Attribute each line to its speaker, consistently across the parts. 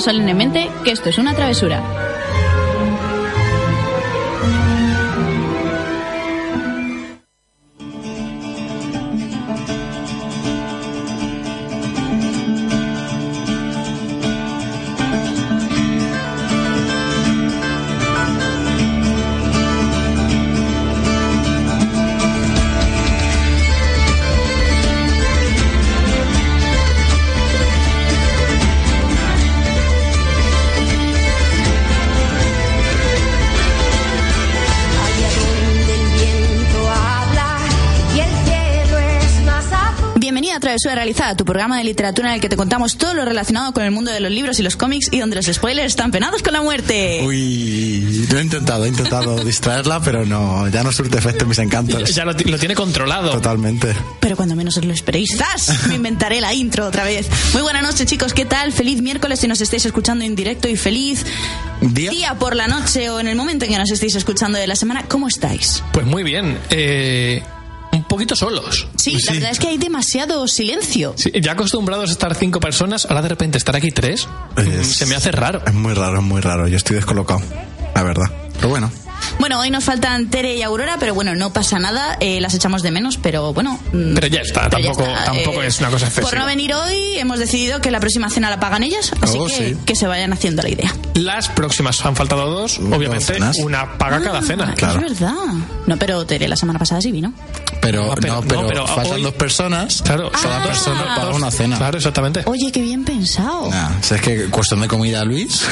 Speaker 1: solemnemente que esto es una travesura. Travesura Realizada, tu programa de literatura en el que te contamos todo lo relacionado con el mundo de los libros y los cómics y donde los spoilers están penados con la muerte.
Speaker 2: Uy, lo he intentado, he intentado distraerla, pero no, ya no surte efecto mis encantos.
Speaker 3: Ya lo, lo tiene controlado.
Speaker 2: Totalmente.
Speaker 1: Pero cuando menos os lo esperéis, ¡zas! Me inventaré la intro otra vez. Muy buenas noches, chicos. ¿Qué tal? Feliz miércoles si nos estáis escuchando en directo y feliz
Speaker 2: Día.
Speaker 1: por la noche o en el momento en que nos estéis escuchando de la semana. ¿Cómo estáis?
Speaker 3: Pues muy bien. Eh, un poquito solos.
Speaker 1: Sí, la verdad es que hay demasiado silencio.
Speaker 3: Sí, ya acostumbrados a estar cinco personas, ahora de repente estar aquí tres,
Speaker 2: Es-
Speaker 3: se me hace raro.
Speaker 2: Es muy raro, es muy raro. Yo estoy descolocado, la verdad. Pero bueno,
Speaker 1: Bueno, hoy nos faltan Tere y Aurora, pero bueno, no pasa nada. eh, las echamos de menos, pero bueno. mm,
Speaker 3: Pero ya está,
Speaker 1: pero ya
Speaker 3: tampoco,
Speaker 1: está,
Speaker 3: tampoco
Speaker 1: eh,
Speaker 3: es una cosa excesiva.
Speaker 1: Por no venir hoy, hemos decidido que la próxima cena la pagan ellas, así
Speaker 2: Oh,
Speaker 1: que
Speaker 2: sí.
Speaker 1: que se vayan haciendo la idea.
Speaker 3: Las próximas han faltado dos,
Speaker 2: Dos
Speaker 3: obviamente,
Speaker 2: cenas.
Speaker 3: una paga cada cena.
Speaker 2: Claro.
Speaker 1: Es verdad. No, pero Tere la semana pasada sí vino.
Speaker 2: pero,
Speaker 3: No, pero-
Speaker 2: no, pero,
Speaker 3: no, pero
Speaker 2: faltan
Speaker 3: hoy-
Speaker 2: dos personas.
Speaker 3: Claro,
Speaker 2: cada
Speaker 1: Ah.
Speaker 2: persona paga una cena.
Speaker 3: Claro, exactamente.
Speaker 1: Oye, qué bien pensado.
Speaker 2: Nah, si es que cuestión de comida, Luis,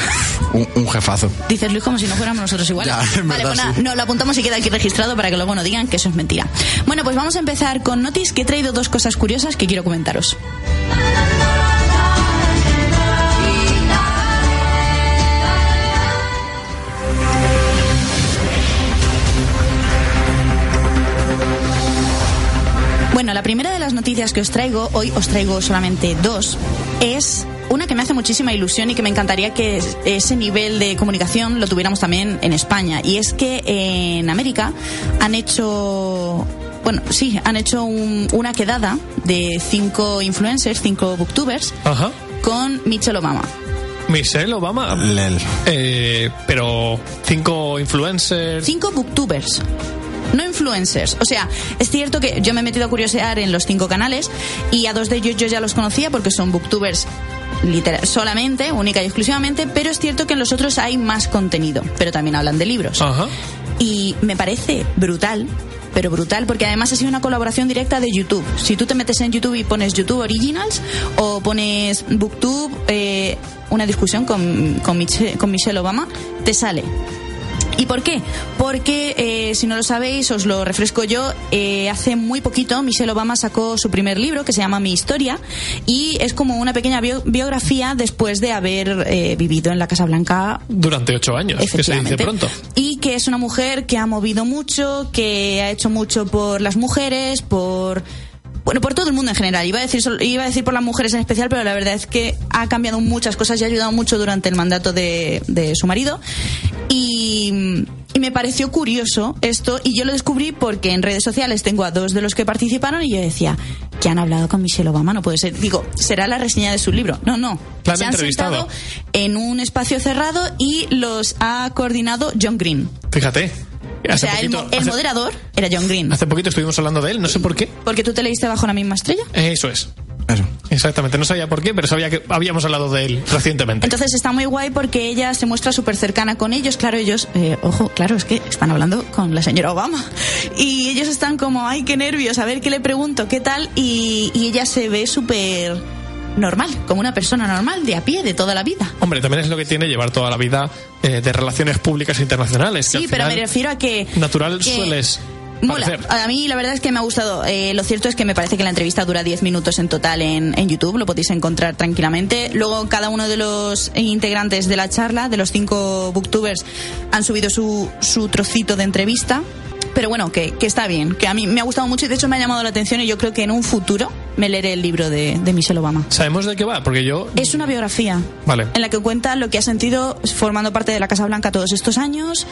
Speaker 2: un, un jefazo.
Speaker 1: Dices Luis como si no fuéramos nosotros igual.
Speaker 2: Ya, en
Speaker 1: vale,
Speaker 2: verdad,
Speaker 1: pues
Speaker 2: sí.
Speaker 1: no, lo apuntamos y queda aquí registrado para que luego no digan que eso es mentira. Bueno, pues vamos a empezar con Notis, que he traído dos cosas curiosas que quiero comentaros. Noticias que os traigo, hoy os traigo solamente dos, es una que me hace muchísima ilusión y que me encantaría que es- ese nivel de comunicación lo tuviéramos también en España. Y es que en América han hecho, bueno, sí, han hecho un- una quedada de cinco influencers, cinco booktubers,
Speaker 3: Ajá.
Speaker 1: con Michelle Obama.
Speaker 3: Michelle Obama.
Speaker 2: Lel.
Speaker 3: Eh, pero cinco influencers.
Speaker 1: Cinco booktubers. No influencers. O sea, es cierto que yo me he metido a curiosear en los cinco canales y a dos de ellos yo ya los conocía porque son booktubers literal, solamente, única y exclusivamente, pero es cierto que en los otros hay más contenido, pero también hablan de libros.
Speaker 3: Ajá.
Speaker 1: Y me parece brutal, pero brutal, porque además ha sido una colaboración directa de YouTube. Si tú te metes en YouTube y pones YouTube Originals o pones Booktube, eh, una discusión con, con, Miche- con Michelle Obama, te sale. ¿Y por qué? Porque, eh, si no lo sabéis, os lo refresco yo, eh, hace muy poquito Michelle Obama sacó su primer libro que se llama Mi Historia y es como una pequeña bio- biografía después de haber eh, vivido en la Casa Blanca
Speaker 3: Durante ocho años, que se dice pronto.
Speaker 1: Y que es una mujer que ha movido mucho, que ha hecho mucho por las mujeres, por bueno, por todo el mundo en general. Iba a decir iba a decir por las mujeres en especial, pero la verdad es que ha cambiado muchas cosas y ha ayudado mucho durante el mandato de, de su marido. Y, y me pareció curioso esto y yo lo descubrí porque en redes sociales tengo a dos de los que participaron y yo decía que han hablado con Michelle Obama, no puede ser. Digo, será la reseña de su libro. No, no.
Speaker 3: La
Speaker 1: Se han
Speaker 3: entrevistado.
Speaker 1: sentado en un espacio cerrado y los ha coordinado John Green.
Speaker 3: Fíjate.
Speaker 1: O
Speaker 3: Hace
Speaker 1: sea,
Speaker 3: poquito-
Speaker 1: el
Speaker 3: hace-
Speaker 1: moderador era John Green.
Speaker 3: Hace poquito estuvimos hablando de él, no sé por qué.
Speaker 1: Porque tú te leíste bajo la misma estrella.
Speaker 3: Eso es.
Speaker 2: Eso.
Speaker 3: Exactamente, no sabía por qué, pero sabía que habíamos hablado de él recientemente.
Speaker 1: Entonces está muy guay porque ella se muestra súper cercana con ellos. Claro, ellos, eh, ojo, claro, es que están hablando con la señora Obama. Y ellos están como, ay, qué nervios, a ver qué le pregunto, qué tal. Y, y ella se ve súper normal, como una persona normal, de a pie, de toda la vida.
Speaker 3: Hombre, también es lo que tiene llevar toda la vida eh, de relaciones públicas internacionales.
Speaker 1: Sí, pero me refiero a que...
Speaker 3: Natural
Speaker 1: que
Speaker 3: sueles
Speaker 1: Mola. A mí la verdad es que me ha gustado. Eh, lo cierto es que me parece que la entrevista dura 10 minutos en total en, en YouTube, lo podéis encontrar tranquilamente. Luego cada uno de los integrantes de la charla, de los cinco booktubers, han subido su, su trocito de entrevista. Pero bueno, que, que está bien, que a mí me ha gustado mucho y de hecho me ha llamado la atención y yo creo que en un futuro me leeré el libro de, de Michelle Obama.
Speaker 3: ¿Sabemos de qué va? Porque yo...
Speaker 1: Es una biografía
Speaker 3: Vale.
Speaker 1: en la que cuenta lo que ha sentido formando parte de la Casa Blanca todos estos años,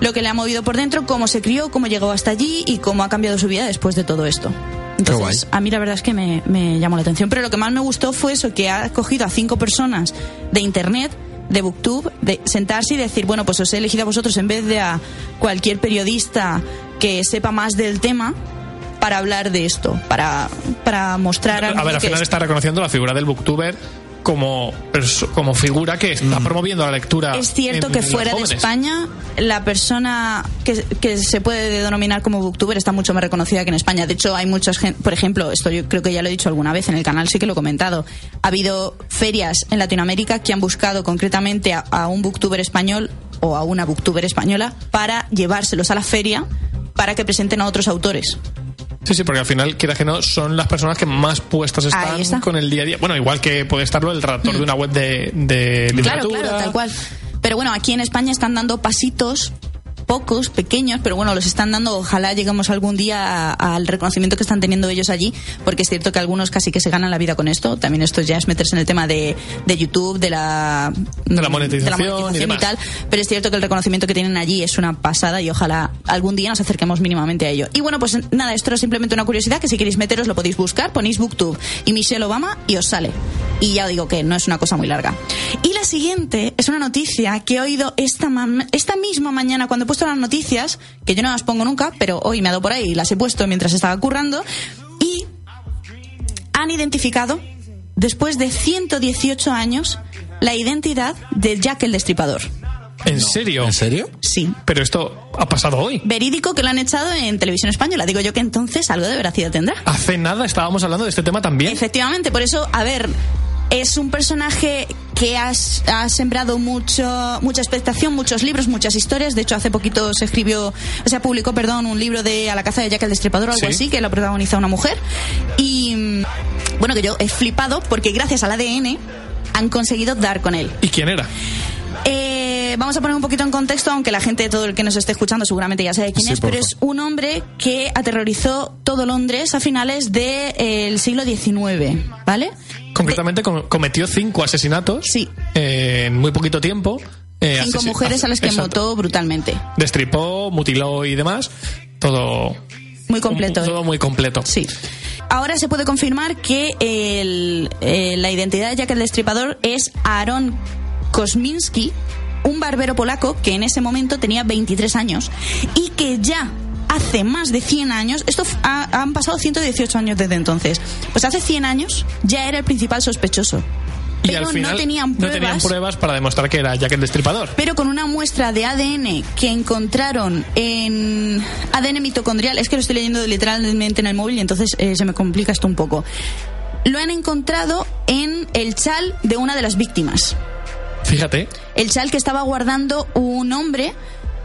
Speaker 1: lo que le ha movido por dentro, cómo se crió, cómo llegó hasta allí y cómo ha cambiado su vida después de todo esto. Entonces,
Speaker 2: guay.
Speaker 1: a mí la verdad es que me, me llamó la atención. Pero lo que más me gustó fue eso, que ha cogido a cinco personas de Internet, de Booktube, de sentarse y decir, bueno, pues os he elegido a vosotros en vez de a cualquier periodista que sepa más del tema para hablar de esto, para, para mostrar
Speaker 3: A
Speaker 1: algo
Speaker 3: ver, al final
Speaker 1: es-
Speaker 3: está reconociendo la figura del booktuber como, como figura que está promoviendo la lectura.
Speaker 1: Es cierto
Speaker 3: en
Speaker 1: que fuera de. España, la persona que, que se puede denominar como booktuber está mucho más reconocida que en España. De hecho, hay muchas por ejemplo, esto yo creo que ya lo he dicho alguna vez en el canal, sí que lo he comentado. Ha habido ferias en Latinoamérica que han buscado concretamente a, a un booktuber español o a una booktuber española para llevárselos a la feria para que presenten a otros autores.
Speaker 3: Sí, sí, porque al final, quiera que no, son las personas que más puestas están con el día a día. Bueno, igual que puede estarlo el redactor de una web de, de
Speaker 1: Claro,
Speaker 3: literatura.
Speaker 1: claro, tal cual. Pero bueno, aquí en España están dando pasitos pocos, pequeños, pero bueno, los están dando. Ojalá lleguemos algún día al reconocimiento que están teniendo ellos allí, porque es cierto que algunos casi que se ganan la vida con esto. También esto ya es meterse en el tema de, de YouTube, de la,
Speaker 3: De la monetización y
Speaker 1: monetización tal. Pero es cierto que el reconocimiento que tienen allí es una pasada y ojalá algún día nos acerquemos mínimamente a ello. Y bueno, pues nada, esto era simplemente una curiosidad que si queréis meteros lo podéis buscar, ponéis Booktube y Michelle Obama y os sale. Y ya os digo que no es una cosa muy larga. Y la siguiente es una noticia que he oído esta, esta misma mañana cuando he puesto las noticias, que yo no las pongo nunca, pero hoy me ha dado por ahí y las he puesto mientras estaba currando, y han identificado, después de 118 años, la identidad de Jack el Destripador.
Speaker 3: ¿En serio?
Speaker 2: ¿En serio?
Speaker 1: Sí.
Speaker 3: Pero esto ha pasado hoy.
Speaker 1: Verídico que lo han echado en televisión española. Digo yo que entonces algo de veracidad tendrá.
Speaker 3: Hace nada estábamos hablando de este tema también.
Speaker 1: Efectivamente, por eso, a ver, es un personaje que has- ha sembrado mucho, mucha expectación, muchos libros, muchas historias. De hecho, hace poquito se escribió, o sea, publicó, perdón, un libro de A la caza de Jack el Destripador o algo
Speaker 3: Sí.
Speaker 1: así, que lo protagoniza una mujer. Y mm, bueno, que yo he flipado porque gracias al ADN han conseguido dar con él.
Speaker 3: ¿Y quién era?
Speaker 1: Eh, vamos a poner un poquito en contexto, aunque la gente, todo el que nos esté escuchando, seguramente ya sabe quién
Speaker 2: Sí,
Speaker 1: es, pero es un hombre que aterrorizó todo Londres a finales del siglo XIX, ¿vale?
Speaker 3: Concretamente com- cometió cinco asesinatos
Speaker 1: Sí.
Speaker 3: eh, en muy poquito tiempo. Eh,
Speaker 1: Cinco mujeres a las que
Speaker 3: Exacto.
Speaker 1: mató brutalmente.
Speaker 3: Destripó, mutiló y demás. Todo.
Speaker 1: Muy completo.
Speaker 3: un- todo muy completo.
Speaker 1: Sí. Ahora se puede confirmar que el- eh, la identidad de Jack el Destripador es Aaron Kosminski, un barbero polaco que en ese momento tenía 23 años y que ya hace más de 100 años, esto ha- han pasado 118 años desde entonces, pues hace 100 años ya era el principal sospechoso.
Speaker 3: Y
Speaker 1: Pero
Speaker 3: al final
Speaker 1: no tenían
Speaker 3: no
Speaker 1: pruebas.
Speaker 3: tenían pruebas para demostrar que era Jack el Destripador.
Speaker 1: pero con una muestra de ADN que encontraron en ADN mitocondrial, es que lo estoy leyendo literalmente en el móvil y entonces eh, se me complica esto un poco. Lo han encontrado en el chal de una de las víctimas.
Speaker 3: Fíjate.
Speaker 1: El chal que estaba guardando un hombre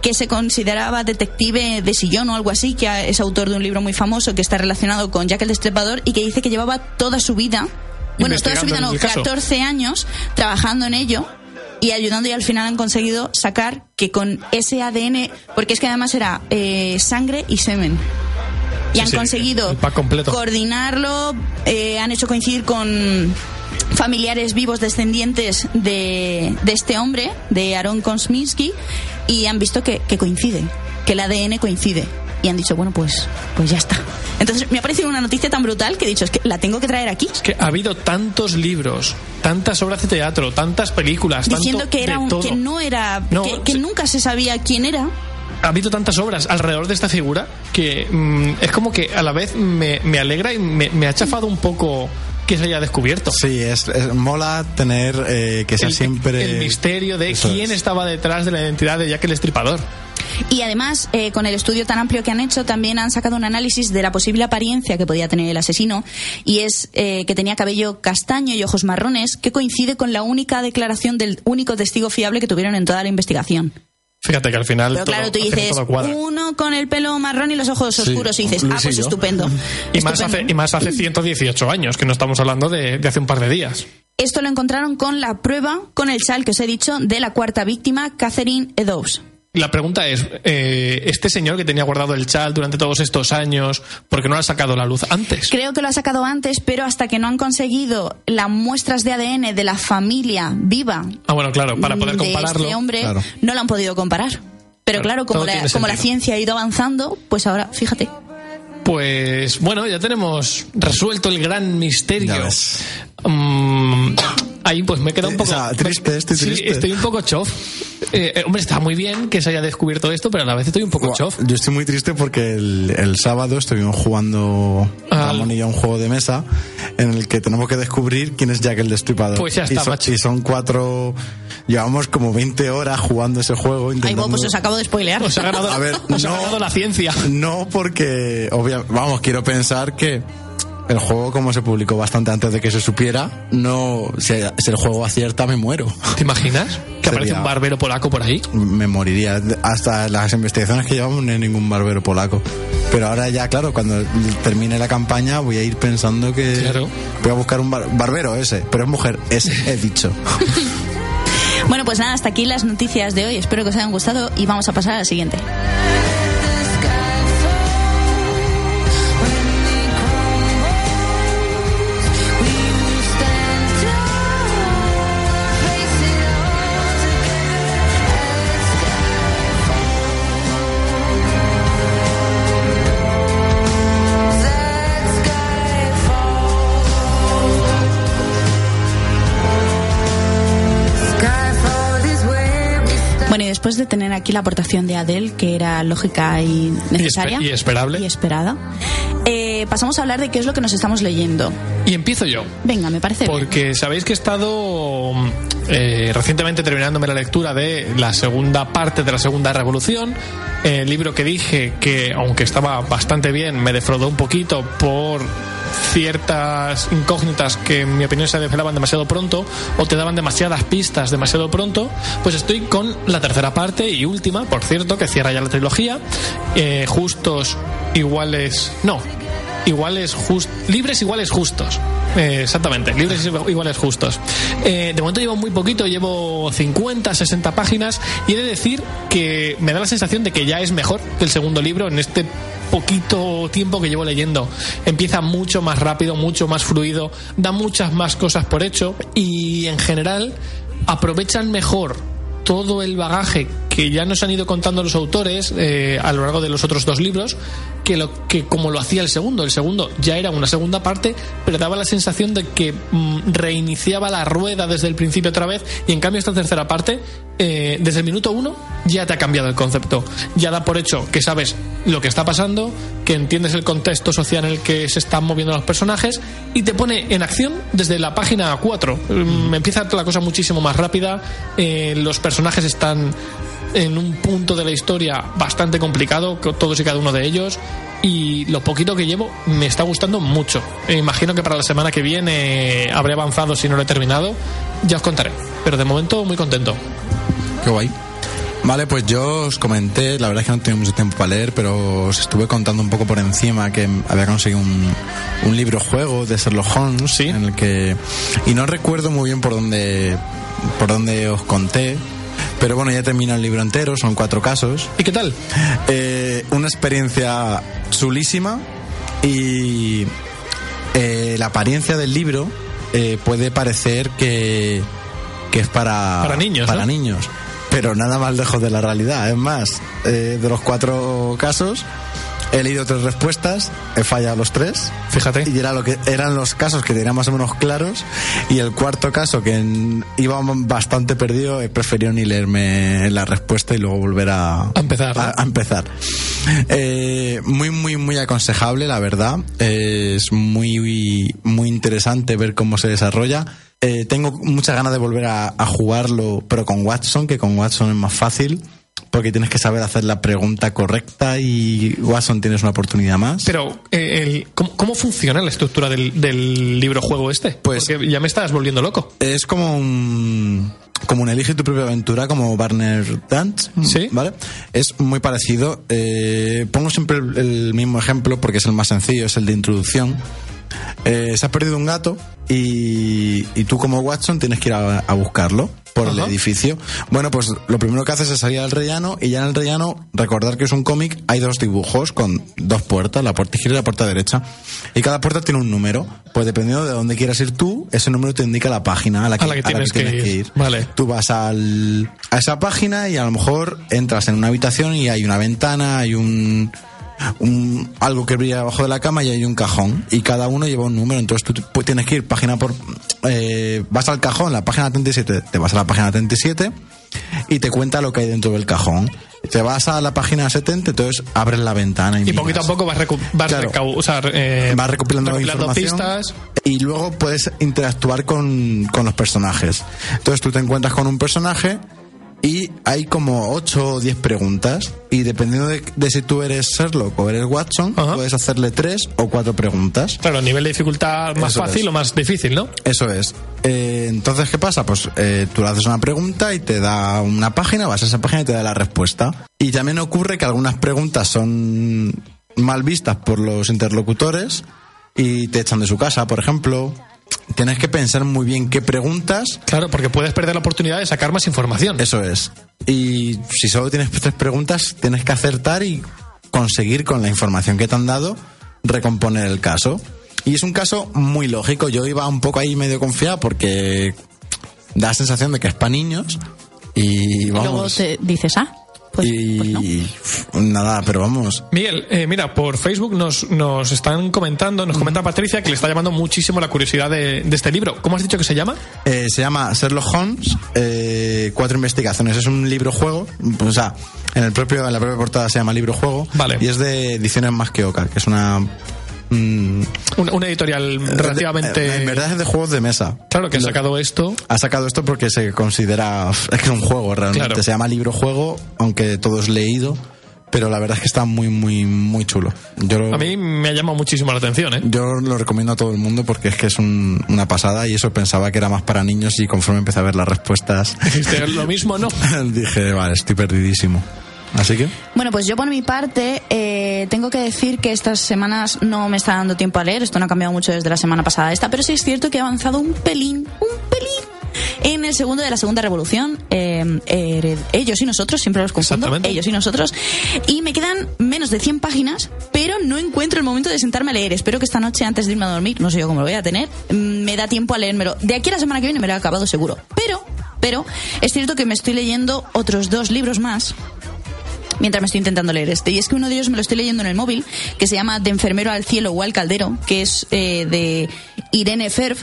Speaker 1: que se consideraba detective de sillón o algo así, que es autor de un libro muy famoso que está relacionado con Jack el Destripador y que dice que llevaba toda su vida, bueno, toda su vida no,
Speaker 3: el caso.
Speaker 1: 14 años trabajando en ello y ayudando y al final han conseguido sacar que con ese ADN, porque es que además era eh, sangre y semen. Y
Speaker 3: Sí,
Speaker 1: han
Speaker 3: sí,
Speaker 1: conseguido coordinarlo, eh, han hecho coincidir con familiares vivos descendientes de, de este hombre, de Aaron Kosminski, y han visto que, que coincide, que el ADN coincide. Y han dicho, bueno, pues, pues ya está. Entonces me ha parecido una noticia tan brutal que he dicho, es que la tengo que traer aquí.
Speaker 3: Que ha habido tantos libros, tantas obras de teatro, tantas películas,
Speaker 1: Diciendo
Speaker 3: tanto
Speaker 1: que, era un, que no era,
Speaker 3: No,
Speaker 1: que, nunca se sabía quién era.
Speaker 3: ha habido tantas obras alrededor de esta figura que mm, es como que a la vez me, me alegra y me, me ha chafado un poco que se haya descubierto.
Speaker 2: Sí, es, es- mola tener que sea
Speaker 3: el,
Speaker 2: siempre.
Speaker 3: el misterio de
Speaker 2: Eso
Speaker 3: quién
Speaker 2: es.
Speaker 3: estaba detrás de la identidad de Jack el Estripador.
Speaker 1: Y además, eh, con el estudio tan amplio que han hecho, también han sacado un análisis de la posible apariencia que podía tener el asesino, y es eh, que tenía cabello castaño y ojos marrones, que coincide con la única declaración del único testigo fiable que tuvieron en toda la investigación.
Speaker 3: Fíjate que al final
Speaker 1: Pero
Speaker 3: todo,
Speaker 1: claro, tú dices, uno con el pelo marrón y los ojos
Speaker 2: Sí,
Speaker 1: oscuros, y dices, ah,
Speaker 2: Luis
Speaker 1: pues estupendo.
Speaker 3: y, más hace, y más hace 118 años, que no estamos hablando de, de hace un par de días.
Speaker 1: Esto lo encontraron con la prueba, con el chal que os he dicho, de la cuarta víctima, Catherine Eddowes.
Speaker 3: La pregunta es, eh, este señor que tenía guardado el chal durante todos estos años, ¿por qué no lo ha sacado a la luz antes?
Speaker 1: Creo que lo ha sacado antes, pero hasta que no han conseguido las muestras de ADN de la familia viva
Speaker 3: Ah, bueno, claro, para poder
Speaker 1: de este hombre,
Speaker 2: Claro.
Speaker 1: no lo han podido comparar. Pero
Speaker 3: Claro,
Speaker 1: claro, como, la, como la ciencia ha ido avanzando, pues ahora, fíjate.
Speaker 3: Pues bueno, ya tenemos resuelto el gran misterio. Mm, ahí pues me queda un
Speaker 2: Eh,
Speaker 3: poco
Speaker 2: o sea, triste, estoy
Speaker 3: Sí,
Speaker 2: triste.
Speaker 3: estoy un poco chof. Eh, eh, hombre, está muy bien que se haya descubierto esto, pero a la vez estoy un poco chof.
Speaker 2: Yo estoy muy triste porque el, el sábado estuvimos jugando
Speaker 3: Al-
Speaker 2: Ramón y yo un juego de mesa en el que tenemos que descubrir quién es Jack el Destripador.
Speaker 3: Pues ya está,
Speaker 2: y son,
Speaker 3: macho.
Speaker 2: y son cuatro. Llevamos como 20 horas jugando ese juego.
Speaker 1: Ay,
Speaker 2: Intentando...
Speaker 1: pues os acabo de spoilear.
Speaker 3: Os ha ganado,
Speaker 2: A ver,
Speaker 3: os ha
Speaker 2: no.
Speaker 3: ganado la ciencia.
Speaker 2: No, porque, obvia- vamos, quiero pensar que el juego, como se publicó bastante antes de que se supiera, no, si, si el juego acierta, me muero.
Speaker 3: ¿Te imaginas? Que aparece un barbero polaco por ahí.
Speaker 2: Me moriría. Hasta las investigaciones que llevamos no hay ningún barbero polaco. Pero ahora ya, claro, cuando termine la campaña voy a ir pensando que
Speaker 3: Claro.
Speaker 2: voy a buscar un bar- barbero ese, pero es mujer, ese he dicho.
Speaker 1: Bueno, pues nada, hasta aquí las noticias de hoy. Espero que os hayan gustado y vamos a pasar a la siguiente. Tener aquí la aportación de Adele, que era lógica y necesaria.
Speaker 3: Y espe- y esperable.
Speaker 1: Y esperada, eh, pasamos a hablar de qué es lo que nos estamos leyendo.
Speaker 3: Y empiezo yo.
Speaker 1: Venga, me parece. bien.
Speaker 3: Porque sabéis que he estado eh, recientemente terminándome la lectura de la segunda parte de la segunda revolución, eh, el libro que dije que, aunque estaba bastante bien, me defraudó un poquito por ciertas incógnitas que en mi opinión se desvelaban demasiado pronto o te daban demasiadas pistas demasiado pronto, pues estoy con la tercera parte y última, por cierto, que cierra ya la trilogía, eh, justos iguales, no, iguales just, libres iguales justos. Eh, exactamente libres iguales justos. Eh, de momento llevo muy poquito llevo 50 60 páginas y he de decir que me da la sensación de que ya es mejor que el segundo libro en este poquito tiempo que llevo leyendo. Empieza mucho más rápido mucho más fluido da muchas más cosas por hecho y en general aprovechan mejor todo el bagaje que ya nos han ido contando los autores eh, a lo largo de los otros dos libros que lo que como lo hacía el segundo. El segundo ya era una segunda parte pero daba la sensación de que mm, reiniciaba la rueda desde el principio otra vez y en cambio esta tercera parte eh, desde el minuto uno ya te ha cambiado el concepto. Ya da por hecho que sabes lo que está pasando que entiendes el contexto social en el que se están moviendo los personajes y te pone en acción desde la página 4 Mm, empieza la cosa muchísimo más rápida eh, los personajes están en un punto de la historia bastante complicado, todos y cada uno de ellos, y lo poquito que llevo me está gustando mucho. E imagino que para la semana que viene habré avanzado si no lo he terminado, ya os contaré. Pero de momento muy contento.
Speaker 2: Qué guay. Vale, pues yo os comenté, la verdad es que no tengo mucho tiempo para leer, pero os estuve contando un poco por encima que había conseguido un, un libro juego de Sherlock Holmes,
Speaker 3: Sí.
Speaker 2: en el que y no recuerdo muy bien por dónde por dónde os conté, pero bueno ya termina el libro entero, son cuatro casos,
Speaker 3: ¿Y qué tal?
Speaker 2: Eh, una experiencia chulísima y eh, la apariencia del libro eh, puede parecer que, que es para,
Speaker 3: Para niños,
Speaker 2: para
Speaker 3: ¿no?
Speaker 2: niños, pero nada más lejos de la realidad. Es más, eh, de los cuatro casos he leído tres respuestas, he fallado los tres.
Speaker 3: Fíjate.
Speaker 2: Y era lo que eran los casos que tenía más o menos claros. Y el cuarto caso, que en- iba bastante perdido, he preferido ni leerme la respuesta y luego volver a,
Speaker 3: A empezar, ¿no?
Speaker 2: a- a empezar. Eh, muy, muy, muy aconsejable, la verdad. Eh, es muy, muy interesante ver cómo se desarrolla. Eh, tengo muchas ganas de volver a, a jugarlo, pero con Watson, que con Watson es más fácil. Porque tienes que saber hacer la pregunta correcta y Watson tienes una oportunidad más.
Speaker 3: Pero, eh, el- ¿cómo, cómo funciona la estructura del, del libro juego este?
Speaker 2: Pues-
Speaker 3: Porque ya me estás volviendo loco.
Speaker 2: Es como un como un elige tu propia aventura como Barner Dance,
Speaker 3: Sí.
Speaker 2: ¿vale? Es muy parecido. Eh, pongo siempre el, el mismo ejemplo porque es el más sencillo, es el de introducción. Eh, se ha perdido un gato y, y tú como Watson tienes que ir a, a buscarlo por el edificio. Bueno, pues lo primero que haces es salir al rellano y ya en el rellano recordar que es un cómic, hay dos dibujos con dos puertas, la puerta izquierda y la puerta derecha. Y cada puerta tiene un número. Pues dependiendo de dónde quieras ir tú, ese número te indica la página a la que,
Speaker 3: A la que tienes que ir. Vale.
Speaker 2: Tú vas al, a esa página y a lo mejor entras en una habitación y hay una ventana, hay un un, algo que brilla debajo de la cama y hay un cajón. Y cada uno lleva un número. Entonces tú pues, tienes que ir página por. eh, vas al cajón, la página 37, te vas a la página 37 y te cuenta lo que hay dentro del cajón. Te vas a la página 70, entonces abres la ventana y,
Speaker 3: Y poquito a poco vas, recu- vas
Speaker 2: Claro.
Speaker 3: recau- o sea, eh,
Speaker 2: vas recopilando, información
Speaker 3: pistas.
Speaker 2: y luego puedes interactuar con, con los personajes. Entonces tú te encuentras con un personaje y hay como 8 o 10 preguntas y dependiendo de, de si tú eres Sherlock o eres Watson,
Speaker 3: Ajá.
Speaker 2: puedes hacerle 3 o 4 preguntas.
Speaker 3: Claro, nivel de dificultad más
Speaker 2: Eso
Speaker 3: fácil
Speaker 2: es.
Speaker 3: o más difícil, ¿no?
Speaker 2: Eso es. Eh, entonces, ¿qué pasa? Pues eh, tú le haces una pregunta y te da una página, vas a esa página y te da la respuesta. Y también ocurre que algunas preguntas son mal vistas por los interlocutores y te echan de su casa, por ejemplo. Tienes que pensar muy bien qué preguntas.
Speaker 3: Claro, porque puedes perder la oportunidad de sacar más información.
Speaker 2: Eso es. Y si solo tienes tres preguntas, tienes que acertar y conseguir con la información que te han dado recomponer el caso. Y es un caso muy lógico. Yo iba un poco ahí medio confiado porque da la sensación de que es para niños. Y
Speaker 1: Y luego
Speaker 2: vamos.
Speaker 1: te dices, ah, pues, pues no.
Speaker 2: y pf, nada, pero vamos.
Speaker 3: Miguel, eh, mira, por Facebook nos, nos están comentando, nos comenta Patricia que le está llamando muchísimo la curiosidad de, de este libro. ¿Cómo has dicho que se llama?
Speaker 2: Eh, se llama Sherlock Holmes, eh, Cuatro Investigaciones. Es un libro juego. O sea, en, el propio, en la propia portada se llama libro juego.
Speaker 3: Vale.
Speaker 2: Y es de Ediciones Más que Oca, que es una. Mm,
Speaker 3: Una, una editorial relativamente...
Speaker 2: Eh, En verdad es de juegos de mesa.
Speaker 3: Claro, que ha sacado esto.
Speaker 2: Ha sacado esto porque se considera. Es que es un juego realmente.
Speaker 3: Claro.
Speaker 2: Se llama libro juego, aunque todo es leído. Pero la verdad es que está muy, muy, muy chulo. Yo lo,
Speaker 3: A mí me ha llamado muchísimo la atención, ¿eh?
Speaker 2: yo lo recomiendo a todo el mundo porque es que es un- una pasada y eso pensaba que era más para niños y conforme empecé a ver las respuestas
Speaker 3: Dijiste, lo mismo no.
Speaker 2: dije, vale, estoy perdidísimo. Así que,
Speaker 1: Bueno, pues yo por mi parte eh, tengo que decir que estas semanas no me está dando tiempo a leer. Esto no ha cambiado mucho desde la semana pasada esta, pero sí es cierto que he avanzado un pelín, un pelín en el segundo de la segunda revolución. eh, hered- ellos y nosotros, siempre los confundo. Ellos y nosotros. Y me quedan menos de 100 páginas, pero no encuentro el momento de sentarme a leer. Espero que esta noche, antes de irme a dormir, no sé yo cómo lo voy a tener, mm, me da tiempo a leérmelo. De aquí a la semana que viene me lo he acabado seguro. Pero, pero, es cierto que me estoy leyendo otros dos libros más mientras me estoy intentando leer este. Y es que uno de ellos me lo estoy leyendo en el móvil, que se llama De enfermero al cielo o al caldero, que es eh, de Irene Ferb.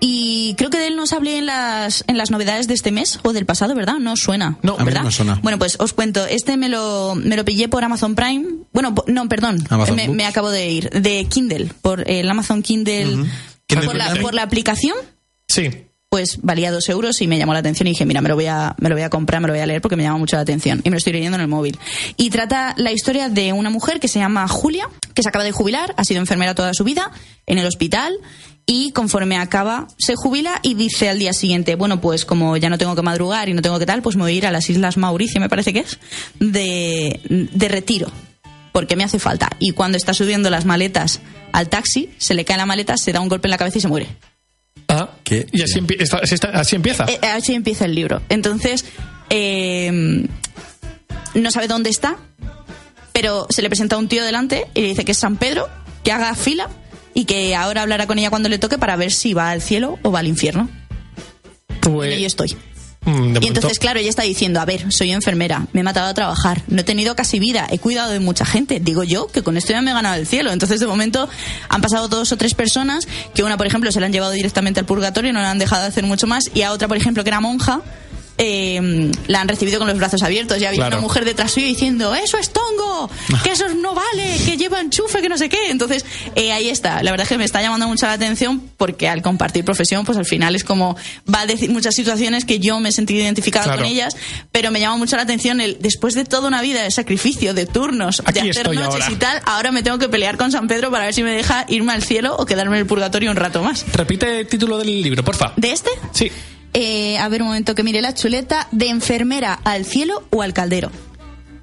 Speaker 1: Y creo que de él nos hablé en las, en las novedades de este mes o del pasado, ¿verdad? No suena.
Speaker 3: No,
Speaker 1: ¿verdad?
Speaker 2: no suena.
Speaker 1: Bueno, pues os cuento. Este me lo, me lo pillé por Amazon Prime. Bueno, no, perdón. Me, acabo de ir. De Kindle, por el Amazon Kindle.
Speaker 2: Kindle
Speaker 1: por, la, por la aplicación
Speaker 3: Sí.
Speaker 1: Pues valía dos euros y me llamó la atención y dije, mira, me lo voy a, me lo voy a comprar, me lo voy a leer porque me llama mucho la atención. Y me lo estoy leyendo en el móvil. Y trata la historia de una mujer que se llama Julia, que se acaba de jubilar, ha sido enfermera toda su vida en el hospital y conforme acaba se jubila y dice al día siguiente, bueno, pues como ya no tengo que madrugar y no tengo que tal, pues me voy a ir a las Islas Mauricio, me parece que es, de, de retiro porque me hace falta. Y cuando está subiendo las maletas al taxi, se le cae la maleta, se da un golpe en la cabeza y se muere.
Speaker 3: Ah,
Speaker 2: ¿Qué?
Speaker 3: Y así, empie- está- así está- así empieza.
Speaker 1: Eh, así empieza el libro. Entonces, eh, no sabe dónde está, pero se le presenta un tío delante y le dice que es San Pedro, que haga fila y que ahora hablará con ella cuando le toque para ver si va al cielo o va al infierno.
Speaker 3: pues,
Speaker 1: Y ahí estoy.
Speaker 3: Mm,
Speaker 1: Y entonces, claro, ella está diciendo, a ver, soy enfermera, me he matado a trabajar, no he tenido casi vida, he cuidado de mucha gente. Digo yo que con esto ya me he ganado el cielo. Entonces, de momento, han pasado dos o tres personas, que una, por ejemplo, se la han llevado directamente al purgatorio, no la han dejado de hacer mucho más, y a otra, por ejemplo, que era monja, eh, la han recibido con los brazos abiertos. Ya había
Speaker 3: Claro.
Speaker 1: una mujer detrás suyo diciendo, eso es tongo, que eso no vale, que lleva enchufe, que no sé qué. Entonces, eh, ahí está. La verdad es que me está llamando mucho la atención porque al compartir profesión, pues al final es como va a decir muchas situaciones que yo me he sentido identificada
Speaker 3: Claro.
Speaker 1: con ellas, pero me llama mucho la atención el después de toda una vida de sacrificio, de turnos,
Speaker 3: Aquí
Speaker 1: de hacer noches
Speaker 3: ahora.
Speaker 1: y tal, ahora me tengo que pelear con San Pedro para ver si me deja irme al cielo o quedarme en el purgatorio un rato más.
Speaker 3: Repite el título del libro, porfa.
Speaker 1: ¿De este?
Speaker 3: Sí.
Speaker 1: Eh, a ver un momento que mire la chuleta, de enfermera al cielo o al caldero.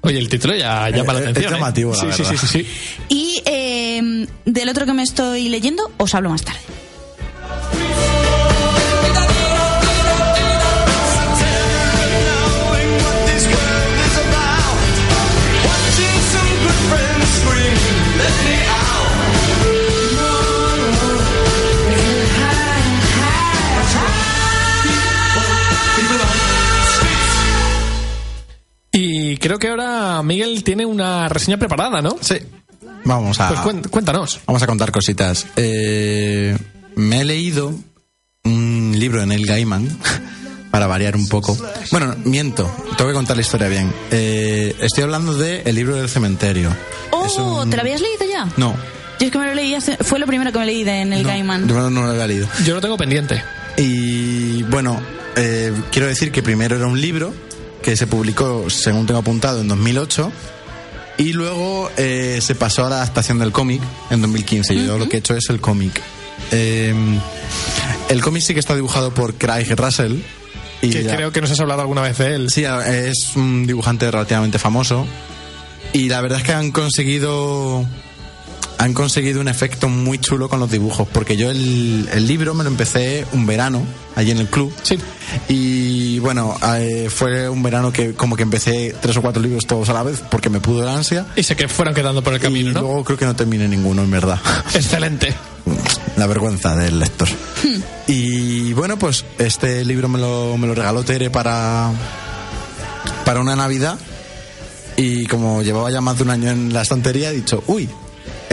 Speaker 3: Oye, el título ya llama la
Speaker 2: Eh, es
Speaker 3: atención. ¿eh?
Speaker 2: llamativo, la
Speaker 3: sí, sí,
Speaker 2: verdad.
Speaker 3: sí, sí, sí.
Speaker 1: Y eh, del otro que me estoy leyendo, os hablo más tarde.
Speaker 3: Y creo que ahora Miguel tiene una reseña preparada, ¿no?
Speaker 2: sí. vamos a,
Speaker 3: Pues cuéntanos.
Speaker 2: vamos a contar cositas. Eh, me he leído un libro de Neil Gaiman, para variar un poco. Bueno, miento, tengo que contar la historia bien. Eh, estoy hablando de El libro del cementerio.
Speaker 1: Oh,
Speaker 2: un-
Speaker 1: ¿te lo habías leído ya?
Speaker 2: No,
Speaker 1: Yo es que me lo leí hace- fue lo primero que me leí de
Speaker 2: no,
Speaker 1: Gaiman.
Speaker 2: yo no lo había leído.
Speaker 3: Yo lo tengo pendiente.
Speaker 2: Y bueno, eh, quiero decir que primero era un libro que se publicó, según tengo apuntado, en 2008. Y luego eh, se pasó a la adaptación del cómic en 2015. Yo lo que he hecho es el cómic. Eh, el cómic sí que está dibujado por Craig Russell. Y
Speaker 3: Que creo que nos has hablado alguna vez de él.
Speaker 2: Sí, es un dibujante relativamente famoso. Y la verdad es que han conseguido. Han conseguido un efecto muy chulo con los dibujos. Porque yo el, el libro me lo empecé un verano, allí en el club.
Speaker 3: Sí.
Speaker 2: Y bueno, eh, fue un verano que como que empecé tres o cuatro libros todos a la vez porque me pudo el ansia.
Speaker 3: Y sé que fueron quedando por el camino,
Speaker 2: y
Speaker 3: ¿no?
Speaker 2: luego creo que no terminé ninguno, en verdad.
Speaker 3: Excelente.
Speaker 2: La vergüenza del lector. Y bueno, pues este libro me lo, me lo regaló Tere para, para una Navidad. Y como llevaba ya más de un año en la estantería, he dicho, uy,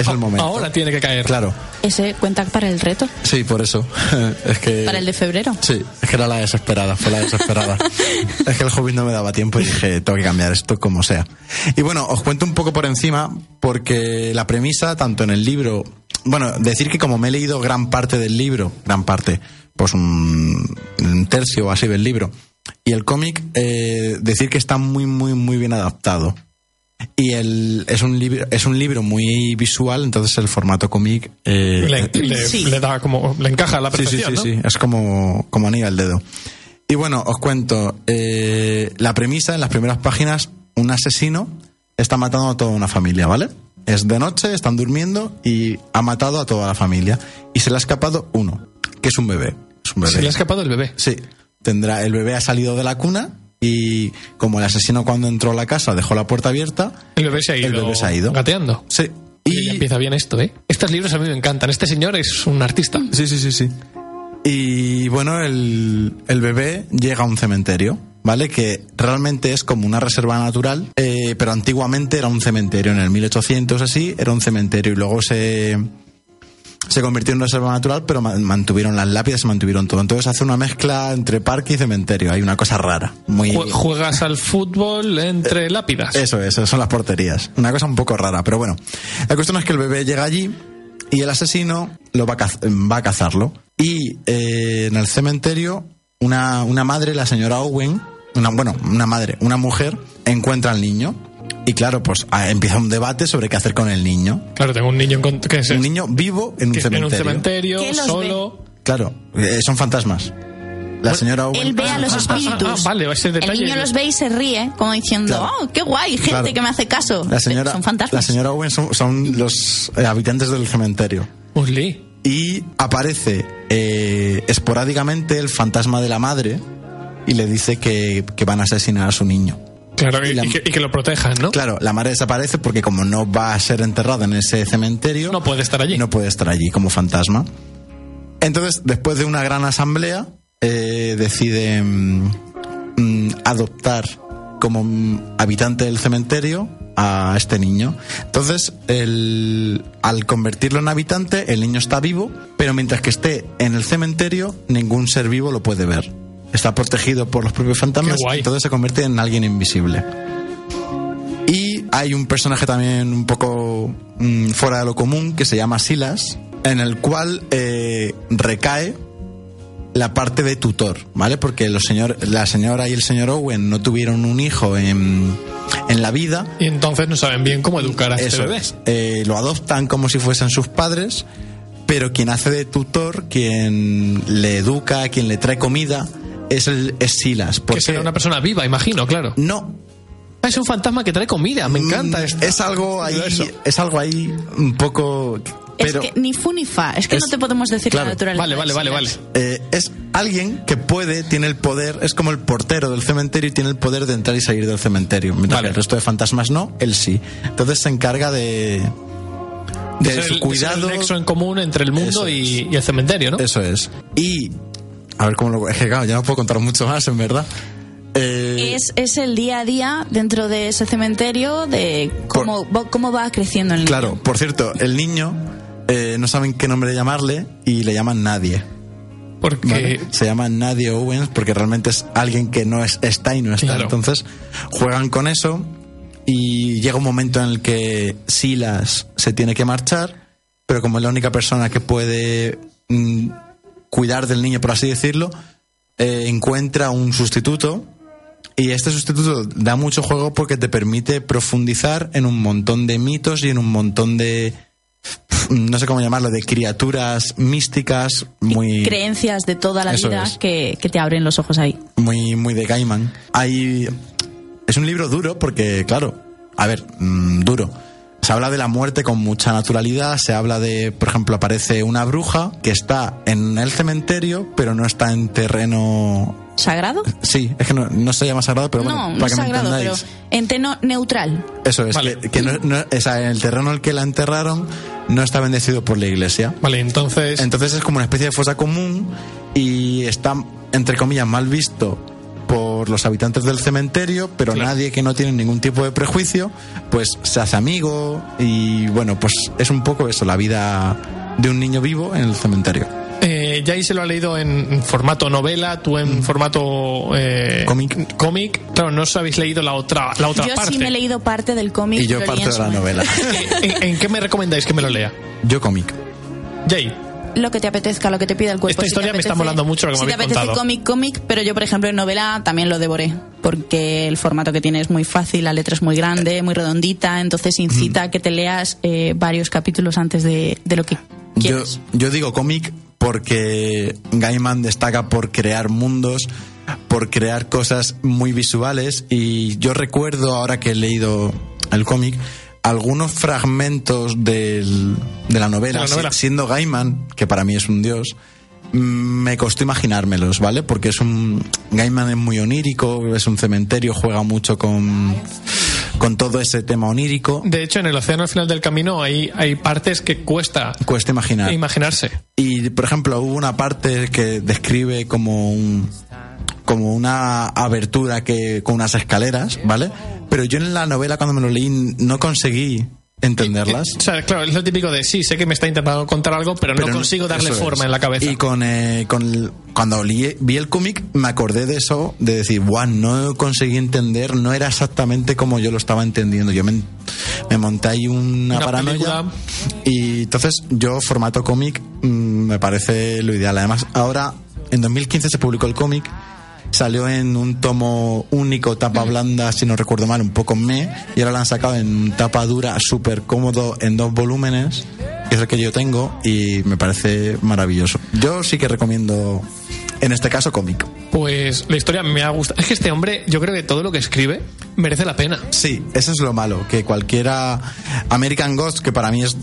Speaker 2: es el momento.
Speaker 3: Ahora tiene que caer.
Speaker 2: Claro,
Speaker 1: Ese cuenta para el reto,
Speaker 2: sí, por eso. es que...
Speaker 1: para el de febrero.
Speaker 2: Sí, es que era la desesperada, fue la desesperada. es que el hobby no me daba tiempo y dije, tengo que cambiar esto como sea. Y bueno, os cuento un poco por encima, porque la premisa, tanto en el libro, bueno, decir que como me he leído gran parte del libro, gran parte, pues un, un tercio o así del libro, y el cómic, eh, decir que está muy, muy, muy bien adaptado. Y el, es, un libro, es un libro muy visual, entonces el formato cómic... eh,
Speaker 3: Le, le-
Speaker 1: Sí.
Speaker 3: le da como. Le encaja a la
Speaker 2: Sí, sí,
Speaker 3: perfección,
Speaker 2: sí,
Speaker 3: ¿no?
Speaker 2: sí, es como, como anillo al dedo. Y bueno, os cuento, eh, la premisa en las primeras páginas, un asesino está matando a toda una familia, ¿vale? Es de noche, están durmiendo y ha matado a toda la familia. Y se le ha escapado uno, que es un bebé. Es un bebé.
Speaker 3: Se le ha escapado el bebé.
Speaker 2: Sí, tendrá, el bebé ha salido de la cuna y como el asesino cuando entró a la casa dejó la puerta abierta,
Speaker 3: El bebé se ha ido.
Speaker 2: El bebé se ha ido.
Speaker 3: Gateando.
Speaker 2: sí.
Speaker 3: Y empieza bien esto, ¿eh? Estos libros a mí me encantan. Este señor es un artista.
Speaker 2: Sí, sí, sí, sí. Y bueno, el, el bebé llega a un cementerio, ¿vale? Que realmente es como una reserva natural, eh, pero antiguamente era un cementerio. En el 1800 así, era un cementerio y luego se, se convirtió en reserva natural, pero ma- mantuvieron las lápidas, se mantuvieron todo. Entonces hace una mezcla entre parque y cementerio. Hay una cosa rara. Muy...
Speaker 3: Jue- Juegas al fútbol entre lápidas.
Speaker 2: Eso es, eso son las porterías. Una cosa un poco rara, pero bueno. La cuestión es que el bebé llega allí y el asesino lo va a, caz- va a cazarlo. Y eh, en el cementerio, una, una madre, la señora Owen, una, bueno, una madre, una mujer, encuentra al niño. Y claro, pues ah, empieza un debate sobre qué hacer con el niño.
Speaker 3: Claro, tengo un niño en es
Speaker 2: Un niño vivo en un
Speaker 3: que en
Speaker 2: cementerio.
Speaker 3: un cementerio,
Speaker 1: ¿Qué los
Speaker 3: solo.
Speaker 2: Claro, eh, son fantasmas. La señora Owen.
Speaker 1: Él ve a los
Speaker 3: ah, ah,
Speaker 1: espíritus.
Speaker 3: ah, vale, ese
Speaker 1: el niño los ve y se ríe, como diciendo,
Speaker 2: Claro.
Speaker 1: oh, qué guay, gente
Speaker 2: Claro.
Speaker 1: que me hace caso.
Speaker 2: La señora,
Speaker 1: Son fantasmas.
Speaker 2: la señora Owen son, son los eh, habitantes del cementerio.
Speaker 3: Lee.
Speaker 2: y aparece eh, esporádicamente el fantasma de la madre y le dice que, que van a asesinar a su niño.
Speaker 3: Claro, y,
Speaker 2: Y la-
Speaker 3: y que, y que lo protejan, ¿no?
Speaker 2: Claro, la madre desaparece porque como no va a ser enterrada en ese cementerio,
Speaker 3: No puede estar allí.
Speaker 2: no puede estar allí como fantasma. Entonces, después de una gran asamblea, eh, decide mm, mm, adoptar como mm, habitante del cementerio a este niño. Entonces, el- al convertirlo en habitante, el niño está vivo, pero mientras que esté en el cementerio, ningún ser vivo lo puede ver. Está protegido por los propios fantasmas,
Speaker 3: guay.
Speaker 2: entonces se convierte en alguien invisible. Y hay un personaje también un poco mm, fuera de lo común que se llama Silas, en el cual eh, recae la parte de tutor, ¿vale? Porque los señor, la señora y el señor Owen no tuvieron un hijo en, en la vida.
Speaker 3: Y entonces no saben bien cómo educar a este
Speaker 2: Eso
Speaker 3: bebé.
Speaker 2: es. Eh, lo adoptan como si fuesen sus padres, pero quien hace de tutor, quien le educa, quien le trae comida, es, el, es Silas.
Speaker 3: Que será una persona viva, imagino, claro.
Speaker 2: no,
Speaker 3: Ah, es un fantasma que trae comida, me encanta
Speaker 2: Mm,
Speaker 3: esto.
Speaker 2: Es algo ahí,
Speaker 3: Eso.
Speaker 2: es algo ahí un poco. Pero
Speaker 1: es que ni fu ni fa, es que
Speaker 2: Es-
Speaker 1: no te podemos decir
Speaker 2: claro.
Speaker 1: la naturaleza.
Speaker 3: Vale, vale, vale, vale.
Speaker 2: Eh, es alguien que puede, tiene el poder, es como el portero del cementerio y tiene el poder de entrar y salir del cementerio. Mientras
Speaker 3: Vale.
Speaker 2: que el resto de fantasmas no, él sí. Entonces se encarga de. de,
Speaker 3: el-
Speaker 2: su
Speaker 3: es
Speaker 2: cuidado.
Speaker 3: el nexo en común entre el mundo y el cementerio, ¿no?
Speaker 2: Eso es. Y. A ver cómo lo. Es que claro, ya no puedo contar mucho más, en verdad. Eh,
Speaker 1: Es, es el día a día dentro de ese cementerio de cómo, cómo va creciendo el niño.
Speaker 2: Claro, por cierto, el niño eh, no saben qué nombre llamarle y le llaman Nadie.
Speaker 3: Porque
Speaker 2: ¿vale? Se llama Nadie Owens porque realmente es alguien que no es, está y no está.
Speaker 3: Claro.
Speaker 2: Entonces juegan con eso y llega un momento en el que Silas se tiene que marchar, pero como es la única persona que puede mm, cuidar del niño, por así decirlo, eh, encuentra un sustituto. Y este sustituto da mucho juego porque te permite profundizar en un montón de mitos y en un montón de. no sé cómo llamarlo, de criaturas místicas muy.
Speaker 1: Creencias de toda la
Speaker 2: Eso
Speaker 1: vida
Speaker 2: es.
Speaker 1: que, que te abren los ojos ahí.
Speaker 2: muy, muy de Gaiman. Hay, es un libro duro porque, claro, a ver, mm, duro. Se habla de la muerte con mucha naturalidad, se habla de, por ejemplo, aparece una bruja que está en el cementerio, pero no está en terreno...
Speaker 1: ¿Sagrado?
Speaker 2: Sí, es que no, no se llama sagrado, pero bueno,
Speaker 1: no, no
Speaker 2: para que me
Speaker 1: sagrado, pero
Speaker 2: entendáis.
Speaker 1: en tono neutral.
Speaker 2: Eso es,
Speaker 3: Vale.
Speaker 2: que, que no, no- o sea, en el terreno en el que la enterraron no está bendecido por la iglesia.
Speaker 3: Vale, entonces.
Speaker 2: Entonces es como una especie de fosa común y está, entre comillas, mal visto por los habitantes del cementerio, pero
Speaker 3: Claro.
Speaker 2: nadie que no tiene ningún tipo de prejuicio, pues se hace amigo y bueno, pues es un poco eso, la vida de un niño vivo en el cementerio.
Speaker 3: Eh, Jay se lo ha leído en formato novela, tú en formato eh,
Speaker 2: Mm. Cómic.
Speaker 3: cómic. Claro, no os habéis leído la otra, la otra
Speaker 1: Yo
Speaker 3: parte.
Speaker 1: sí me he leído parte del cómic.
Speaker 2: Y yo parte de la
Speaker 1: momento.
Speaker 2: novela.
Speaker 3: ¿En, en qué me recomendáis que me lo lea?
Speaker 2: Yo cómic.
Speaker 3: Jay,
Speaker 1: Lo que te apetezca, lo que te pida el cuerpo.
Speaker 3: Esta historia
Speaker 1: te
Speaker 3: me está molando mucho lo que
Speaker 1: si
Speaker 3: me
Speaker 1: te apetece cómic, cómic, pero yo, por ejemplo, en novela también lo devoré. Porque el formato que tiene es muy fácil, la letra es muy grande, muy redondita, entonces incita a que te leas eh, varios capítulos antes de, de lo que
Speaker 2: Yo,
Speaker 1: quieres.
Speaker 2: yo digo cómic porque Gaiman destaca por crear mundos, por crear cosas muy visuales y yo recuerdo ahora que he leído el cómic algunos fragmentos del- de la novela,
Speaker 3: la novela.
Speaker 2: si- siendo Gaiman, que para mí es un dios, mm, me costó imaginármelos, ¿vale? Porque es un Gaiman es muy onírico, es un cementerio, juega mucho con con todo ese tema onírico,
Speaker 3: de hecho, en el océano al final del camino hay, hay partes que cuesta
Speaker 2: cuesta imaginar.
Speaker 3: imaginarse.
Speaker 2: Y, por ejemplo, hubo una parte que describe como un como una abertura que con unas escaleras, ¿vale? Pero yo en la novela cuando me lo leí no conseguí entenderlas.
Speaker 3: O sea, claro, es lo típico de sí, sé que me está intentando contar algo, pero,
Speaker 2: Pero
Speaker 3: no consigo darle forma
Speaker 2: es.
Speaker 3: en la cabeza.
Speaker 2: Y con, eh, con cuando li- vi el cómic me acordé de eso, de decir, guau, no conseguí entender, no era exactamente como yo lo estaba entendiendo. Yo me, me monté ahí una,
Speaker 3: Una
Speaker 2: paranoia.
Speaker 3: película.
Speaker 2: Y entonces yo, formato cómic, mm, me parece lo ideal. Además, ahora, en 2015 se publicó el cómic. Salió en un tomo único, tapa blanda, si no recuerdo mal, un poco me, y ahora lo han sacado en tapa dura, súper cómodo, en dos volúmenes, que es el que yo tengo, y me parece maravilloso. Yo sí que recomiendo, en este caso, cómic.
Speaker 3: Pues la historia me ha gustado. Es que este hombre, yo creo que todo lo que escribe merece la pena.
Speaker 2: Sí, eso es lo malo, que cualquiera... American Ghost, que para mí es...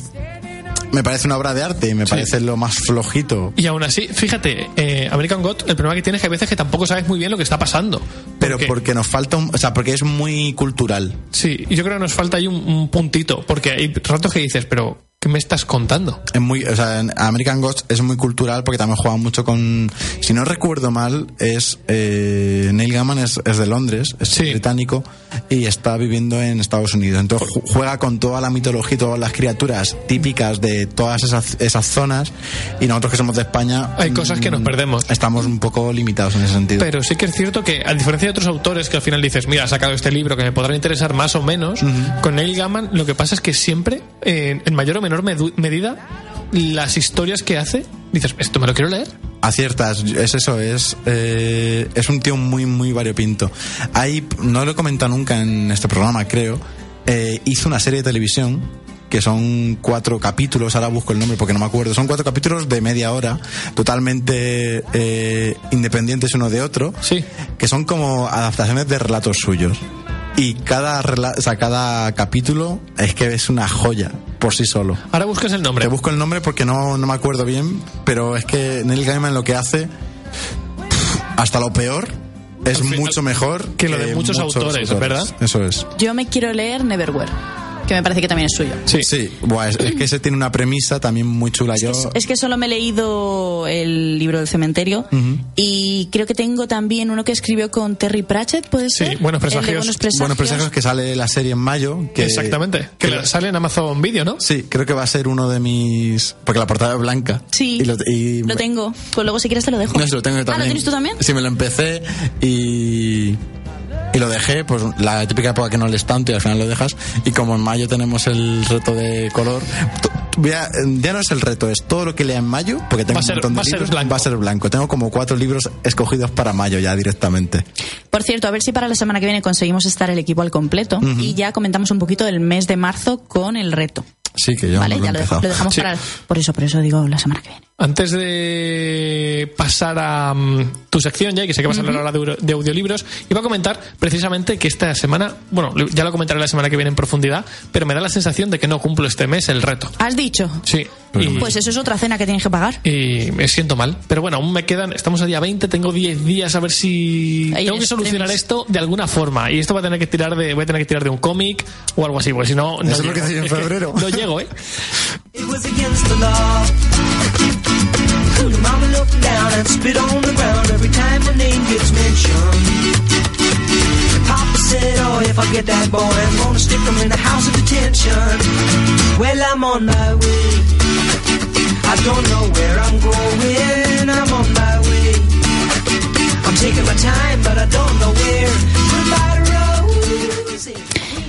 Speaker 2: Me parece una obra de arte y me parece lo más flojito.
Speaker 3: Y aún así, fíjate, eh, American God, el problema que tiene es que hay veces que tampoco sabes muy bien lo que está pasando.
Speaker 2: Pero
Speaker 3: Porque-
Speaker 2: porque nos falta un... O sea, porque es muy cultural.
Speaker 3: Sí, y yo creo que nos falta ahí un, un puntito, porque hay ratos que dices, pero ¿qué me estás contando?
Speaker 2: Es muy, o sea, American Ghost es muy cultural porque también juega mucho con. Si no recuerdo mal, es eh, Neil Gaiman es, es de Londres, es
Speaker 3: Sí.
Speaker 2: británico y está viviendo en Estados Unidos. Entonces ju- juega con toda la mitología y todas las criaturas típicas de todas esas, esas zonas y nosotros que somos de España.
Speaker 3: Hay cosas que nos
Speaker 2: mm,
Speaker 3: perdemos.
Speaker 2: Estamos un poco limitados en ese sentido.
Speaker 3: Pero sí que es cierto que, a diferencia de otros autores que al final dices, mira, ha sacado este libro que me podrá interesar más o menos, con Neil Gaiman lo que pasa es que siempre, eh, en mayor o menor medida, las historias que hace, dices, ¿esto me lo quiero leer?
Speaker 2: Aciertas, es eso, es, eh, es un tío muy, muy variopinto. Hay, no lo he comentado nunca en este programa, creo, eh, hizo una serie de televisión que son cuatro capítulos, ahora busco el nombre porque no me acuerdo, son cuatro capítulos de media hora, totalmente eh, independientes uno de otro,
Speaker 3: Sí.
Speaker 2: que son como adaptaciones de relatos suyos. Y cada, rela- o sea, cada capítulo es que es una joya por sí solo.
Speaker 3: Ahora buscas el nombre.
Speaker 2: Te busco el nombre porque no, no me acuerdo bien, pero es que Neil Gaiman lo que hace, hasta lo peor, es mucho mejor
Speaker 3: que lo de muchos autores, ¿verdad?
Speaker 2: Eso es.
Speaker 1: Yo me quiero leer Neverwhere. Que me parece que también es suyo.
Speaker 3: Sí.
Speaker 2: Sí, buah, es, es que ese tiene una premisa también muy chula. Yo,
Speaker 1: Es que solo me he leído el libro del cementerio y creo que tengo también uno que escribió con Terry Pratchett, ¿puede
Speaker 3: Sí,
Speaker 1: ser?
Speaker 3: Buenos
Speaker 1: El de
Speaker 3: Presagios.
Speaker 1: Buenos Presagios.
Speaker 2: Buenos presagios que sale la serie en mayo. Que,
Speaker 3: Exactamente. Que
Speaker 2: que-
Speaker 3: sale en Amazon Video, ¿no?
Speaker 2: Sí, creo que va a ser uno de mis. Porque la portada es blanca.
Speaker 1: Sí,
Speaker 2: Y lo, y
Speaker 1: lo
Speaker 2: me-
Speaker 1: tengo. Pues luego si quieres te lo dejo.
Speaker 2: No, si lo tengo yo
Speaker 1: Ah,
Speaker 2: también.
Speaker 1: ¿lo tienes tú también?
Speaker 2: Sí, me lo empecé y. Y lo dejé, pues la típica época que no lees tanto y al final lo dejas. Y como en mayo tenemos el reto de color, ya no es el reto, es todo lo que lea en mayo, porque tengo
Speaker 3: Va a ser-
Speaker 2: un montón de
Speaker 3: va ser
Speaker 2: libros,
Speaker 3: blanco.
Speaker 2: va a ser blanco. Tengo como cuatro libros escogidos para mayo ya directamente.
Speaker 1: Por cierto, a ver si para la semana que viene conseguimos estar el equipo al completo y ya comentamos un poquito del mes de marzo con el reto.
Speaker 2: Sí, que yo
Speaker 1: ¿Vale?
Speaker 2: no lo he
Speaker 1: ya lo, dejo-
Speaker 2: empezado.
Speaker 1: lo dejamos
Speaker 3: Sí.
Speaker 1: para. Por eso, por eso digo la semana que viene.
Speaker 3: Antes de pasar a mm, tu sección, ya que sé que vas a hablar ahora de, de audiolibros, iba a comentar precisamente que esta semana, bueno, ya lo comentaré la semana que viene en profundidad, pero me da la sensación de que no cumplo este mes el reto.
Speaker 1: ¿Has dicho?
Speaker 3: Sí. Y,
Speaker 1: Pues eso es otra cena que tienes que pagar.
Speaker 3: y me siento mal. Pero bueno, aún me quedan, estamos a día 20, tengo 10 días a ver si
Speaker 1: Ahí
Speaker 3: tengo que solucionar esto de alguna forma. Y esto va a tener que tirar de, voy a tener que tirar de un cómic o algo así, porque si no, no
Speaker 2: Eso es lo que en
Speaker 3: Es que
Speaker 2: febrero.
Speaker 3: No llego, ¿eh?
Speaker 4: The mama looked down and spit on the ground every time my name gets mentioned. And Papa said, Oh, if I get that boy, I'm gonna stick him in the house of detention. Well, I'm on my way. I don't know where I'm going. I'm on my way. I'm taking my time, but I don't know where. Goodbye to Rosie.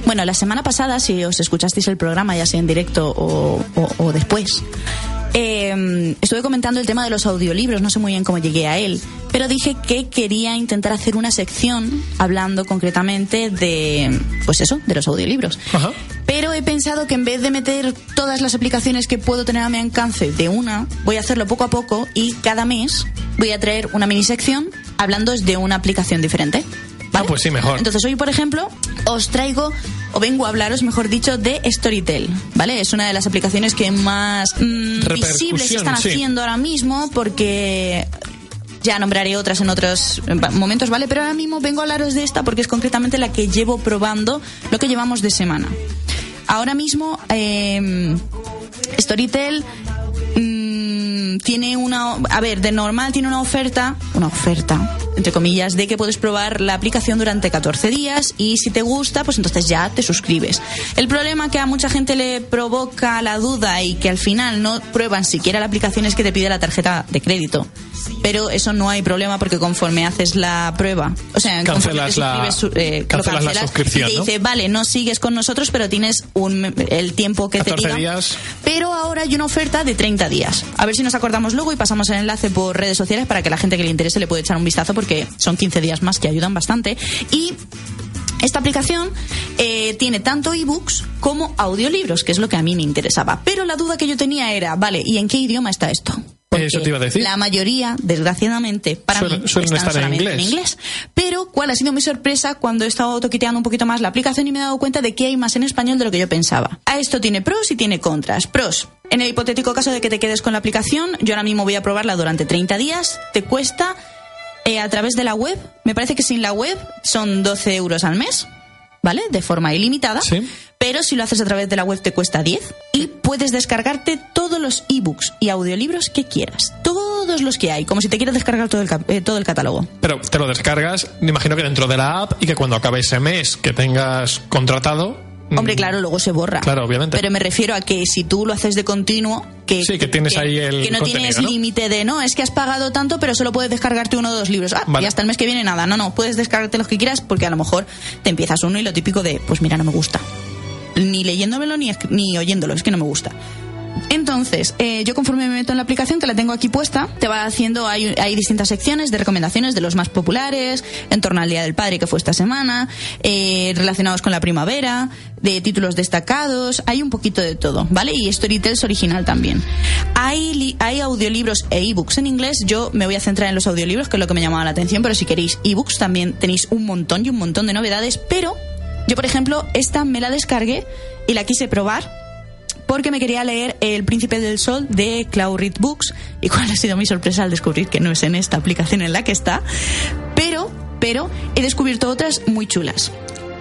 Speaker 1: Bueno, la semana pasada, si os escuchasteis el programa, ya sea en directo o, o- o después, eh, estuve comentando el tema de los audiolibros, no sé muy bien cómo llegué a él, pero dije que quería intentar hacer una sección hablando concretamente de, pues eso, de los audiolibros.
Speaker 3: Ajá.
Speaker 1: Pero he pensado que en vez de meter todas las aplicaciones que puedo tener a mi alcance de una, voy a hacerlo poco a poco y cada mes voy a traer una mini sección hablando de una aplicación diferente.
Speaker 3: Ah, pues sí, mejor.
Speaker 1: Entonces hoy, por ejemplo, os traigo o vengo a hablaros, mejor dicho, de Storytel, ¿vale? Es una de las aplicaciones que más mm,
Speaker 3: Repercusión,
Speaker 1: visibles están
Speaker 3: sí.
Speaker 1: haciendo ahora mismo porque ya nombraré otras en otros momentos, ¿vale? Pero ahora mismo vengo a hablaros de esta porque es concretamente la que llevo probando lo que llevamos de semana. Ahora mismo, eh, Storytel mm, tiene una. A ver, de normal tiene una oferta. Una oferta, entre comillas, de que puedes probar la aplicación durante 14 días y si te gusta, pues entonces ya te suscribes. El problema que a mucha gente le provoca la duda y que al final no prueban siquiera la aplicación es que te pide la tarjeta de crédito. Pero eso no hay problema porque conforme haces la prueba, o sea, conforme
Speaker 3: Cancelas
Speaker 1: te
Speaker 3: la-
Speaker 1: eh, lo
Speaker 3: cancelas la
Speaker 1: cancelas
Speaker 3: suscripción,
Speaker 1: y te
Speaker 3: ¿no?
Speaker 1: dice, vale, no sigues con nosotros, pero tienes un, el tiempo que te
Speaker 3: 14
Speaker 1: diga.
Speaker 3: días.
Speaker 1: Pero ahora hay una oferta de 30 días. A ver si nos acordamos luego y pasamos el enlace por redes sociales para que la gente que le interese le pueda echar un vistazo porque son 15 días más que ayudan bastante. Y esta aplicación eh, tiene tanto ebooks como audiolibros, que es lo que a mí me interesaba. Pero la duda que yo tenía era, vale, ¿y en qué idioma está esto? Porque
Speaker 3: Eso te iba a decir.
Speaker 1: La mayoría, desgraciadamente, para mí,
Speaker 3: suelen
Speaker 1: están
Speaker 3: estar en
Speaker 1: solamente
Speaker 3: inglés.
Speaker 1: Pero, ¿cuál ha sido mi sorpresa cuando he estado toqueteando un poquito más la aplicación y me he dado cuenta de que hay más en español de lo que yo pensaba? A esto tiene pros y tiene contras. Pros. En el hipotético caso de que te quedes con la aplicación, yo ahora mismo voy a probarla durante 30 días. Te cuesta eh, a través de la web. Me parece que sin la web son 12 euros al mes, ¿vale? De forma ilimitada.
Speaker 3: Sí.
Speaker 1: Pero si lo haces a través de la web te cuesta 10 y puedes descargarte todos los ebooks y audiolibros que quieras. Todos los que hay, como si te quieres descargar todo el, eh, todo el catálogo.
Speaker 3: Pero te lo descargas, me imagino que dentro de la app y que cuando acabe ese mes que tengas contratado. Mm,
Speaker 1: Hombre, claro, luego se borra.
Speaker 3: Claro, obviamente.
Speaker 1: Pero me refiero a que si tú lo haces de continuo, que,
Speaker 3: Sí, que tienes ahí el
Speaker 1: que no tienes
Speaker 3: ¿no?
Speaker 1: límite de no, es que has pagado tanto, pero solo puedes descargarte uno o dos libros. Ah,
Speaker 3: Vale.
Speaker 1: y hasta el mes que viene nada. No, no, puedes descargarte los que quieras porque a lo mejor te empiezas uno y lo típico de, pues mira, no me gusta. Ni leyéndomelo ni, ni oyéndolo, es que no me gusta. Entonces, eh, yo conforme me meto en la aplicación, que la tengo aquí puesta, te va haciendo, hay, hay distintas secciones de recomendaciones de los más populares, en torno al Día del Padre que fue esta semana, eh, relacionados con la primavera, de títulos destacados, hay un poquito de todo, ¿vale? Y Storytel es original también. Hay, hay audiolibros e ebooks en inglés, yo me voy a centrar en los audiolibros, que es lo que me llamaba la atención, pero si queréis ebooks también tenéis un montón y un montón de novedades, pero yo, por ejemplo, esta me la descargué y la quise probar porque me quería leer El Príncipe del Sol de Cloud Read Books y cuál ha sido mi sorpresa al descubrir que no es en esta aplicación en la que está, pero, pero he descubierto otras muy chulas.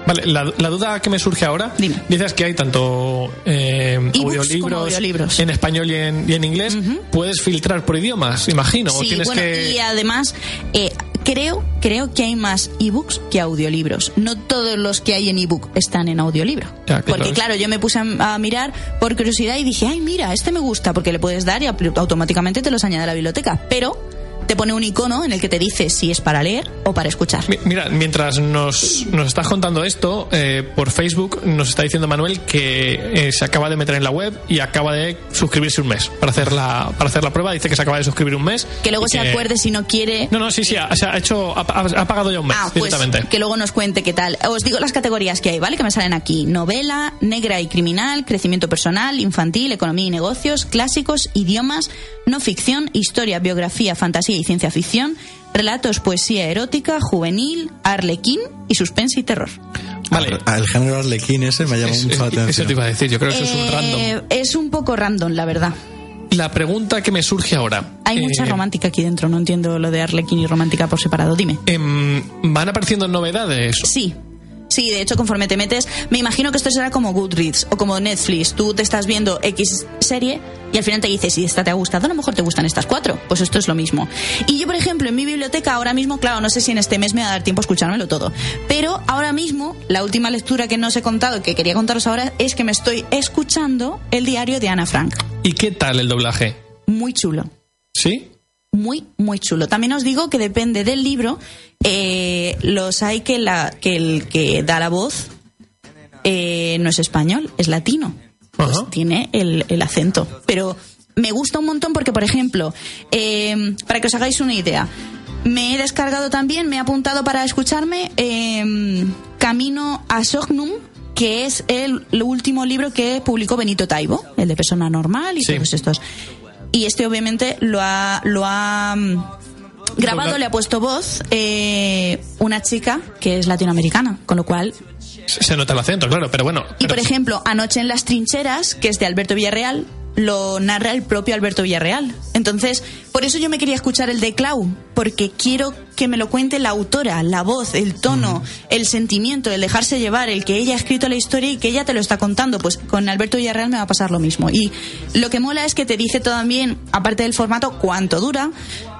Speaker 3: Vale, la, la duda que me surge ahora,
Speaker 1: Dime.
Speaker 3: dices que hay tanto eh, audiolibros, en español y en, y en inglés. Puedes filtrar por idiomas, imagino. o
Speaker 1: Sí,
Speaker 3: tienes
Speaker 1: bueno,
Speaker 3: que...
Speaker 1: y además eh, creo, creo que hay más ebooks que audiolibros. No todos los que hay en ebook están en audiolibro.
Speaker 3: Ya,
Speaker 1: porque claro, yo me puse a, a mirar por curiosidad y dije, ay, mira, este me gusta, porque le puedes dar y automáticamente te los añade a la biblioteca. Pero te pone un icono en el que te dice si es para leer o para escuchar.
Speaker 3: Mi- Mira, mientras nos, nos estás contando esto, eh, por Facebook nos está diciendo Manuel que eh, se acaba de meter en la web y acaba de suscribirse un mes para hacer la, para hacer la prueba. Dice que se acaba de suscribir un mes.
Speaker 1: Que luego se acuerde si no quiere.
Speaker 3: No, no, sí, sí, ha, se ha hecho, ha, pagado ya un mes
Speaker 1: Ah, pues
Speaker 3: directamente.
Speaker 1: que luego nos cuente qué tal. Os digo las categorías que hay, ¿vale? Que me salen aquí. Novela, negra y criminal, crecimiento personal, infantil, economía y negocios, clásicos, idiomas, no ficción, historia, biografía, fantasía y ciencia ficción, relatos, poesía erótica, juvenil, arlequín y suspense y terror.
Speaker 3: Vale.
Speaker 2: Al- El género arlequín ese me llama
Speaker 3: Es-
Speaker 2: mucho la
Speaker 3: es- eso
Speaker 2: atención.
Speaker 3: te iba a decir, yo creo que eso es un
Speaker 1: Eh,
Speaker 3: random.
Speaker 1: es un poco random, la verdad.
Speaker 3: La pregunta que me surge ahora.
Speaker 1: Hay
Speaker 3: eh,
Speaker 1: mucha romántica aquí dentro, no entiendo lo de arlequín y romántica por separado. Dime.
Speaker 3: em, ¿Van apareciendo novedades?
Speaker 1: Sí. Sí, de hecho, conforme te metes, me imagino que esto será como Goodreads o como Netflix. Tú te estás viendo X serie y al final te dices, si esta te ha gustado, a lo mejor te gustan estas cuatro. Pues esto es lo mismo. Y yo, por ejemplo, en mi biblioteca ahora mismo, claro, no sé si en este mes me va a dar tiempo a escuchármelo todo, pero ahora mismo, la última lectura que no os he contado, que quería contaros ahora, es que me estoy escuchando el diario de Ana Frank.
Speaker 3: ¿Y qué tal el doblaje?
Speaker 1: Muy chulo
Speaker 3: ¿Sí?
Speaker 1: Muy, muy chulo. También os digo que depende del libro. eh, los hay que, la, que el que da la voz eh, no es español, es latino. Pues tiene el, el acento. Pero me gusta un montón porque, por ejemplo, eh, para que os hagáis una idea, me he descargado también, me he apuntado para escucharme eh, Camino a Sognum, que es el, el último libro que publicó Benito Taibo, el de Persona Normal y
Speaker 3: Sí.
Speaker 1: todos estos. Y este obviamente lo ha, lo ha mm, grabado, le ha puesto voz eh, una chica que es latinoamericana, con lo cual
Speaker 3: Se nota el acento, claro, pero bueno.
Speaker 1: y por ejemplo, Anoche en las trincheras, que es de Alberto Villarreal, lo narra el propio Alberto Villarreal. Entonces, por eso yo me quería escuchar el de Clau, porque quiero que me lo cuente la autora, la voz, el tono, el sentimiento, el dejarse llevar, el que ella ha escrito la historia y que ella te lo está contando. Pues con Alberto Villarreal me va a pasar lo mismo. Y lo que mola es que te dice también, aparte del formato, cuánto dura,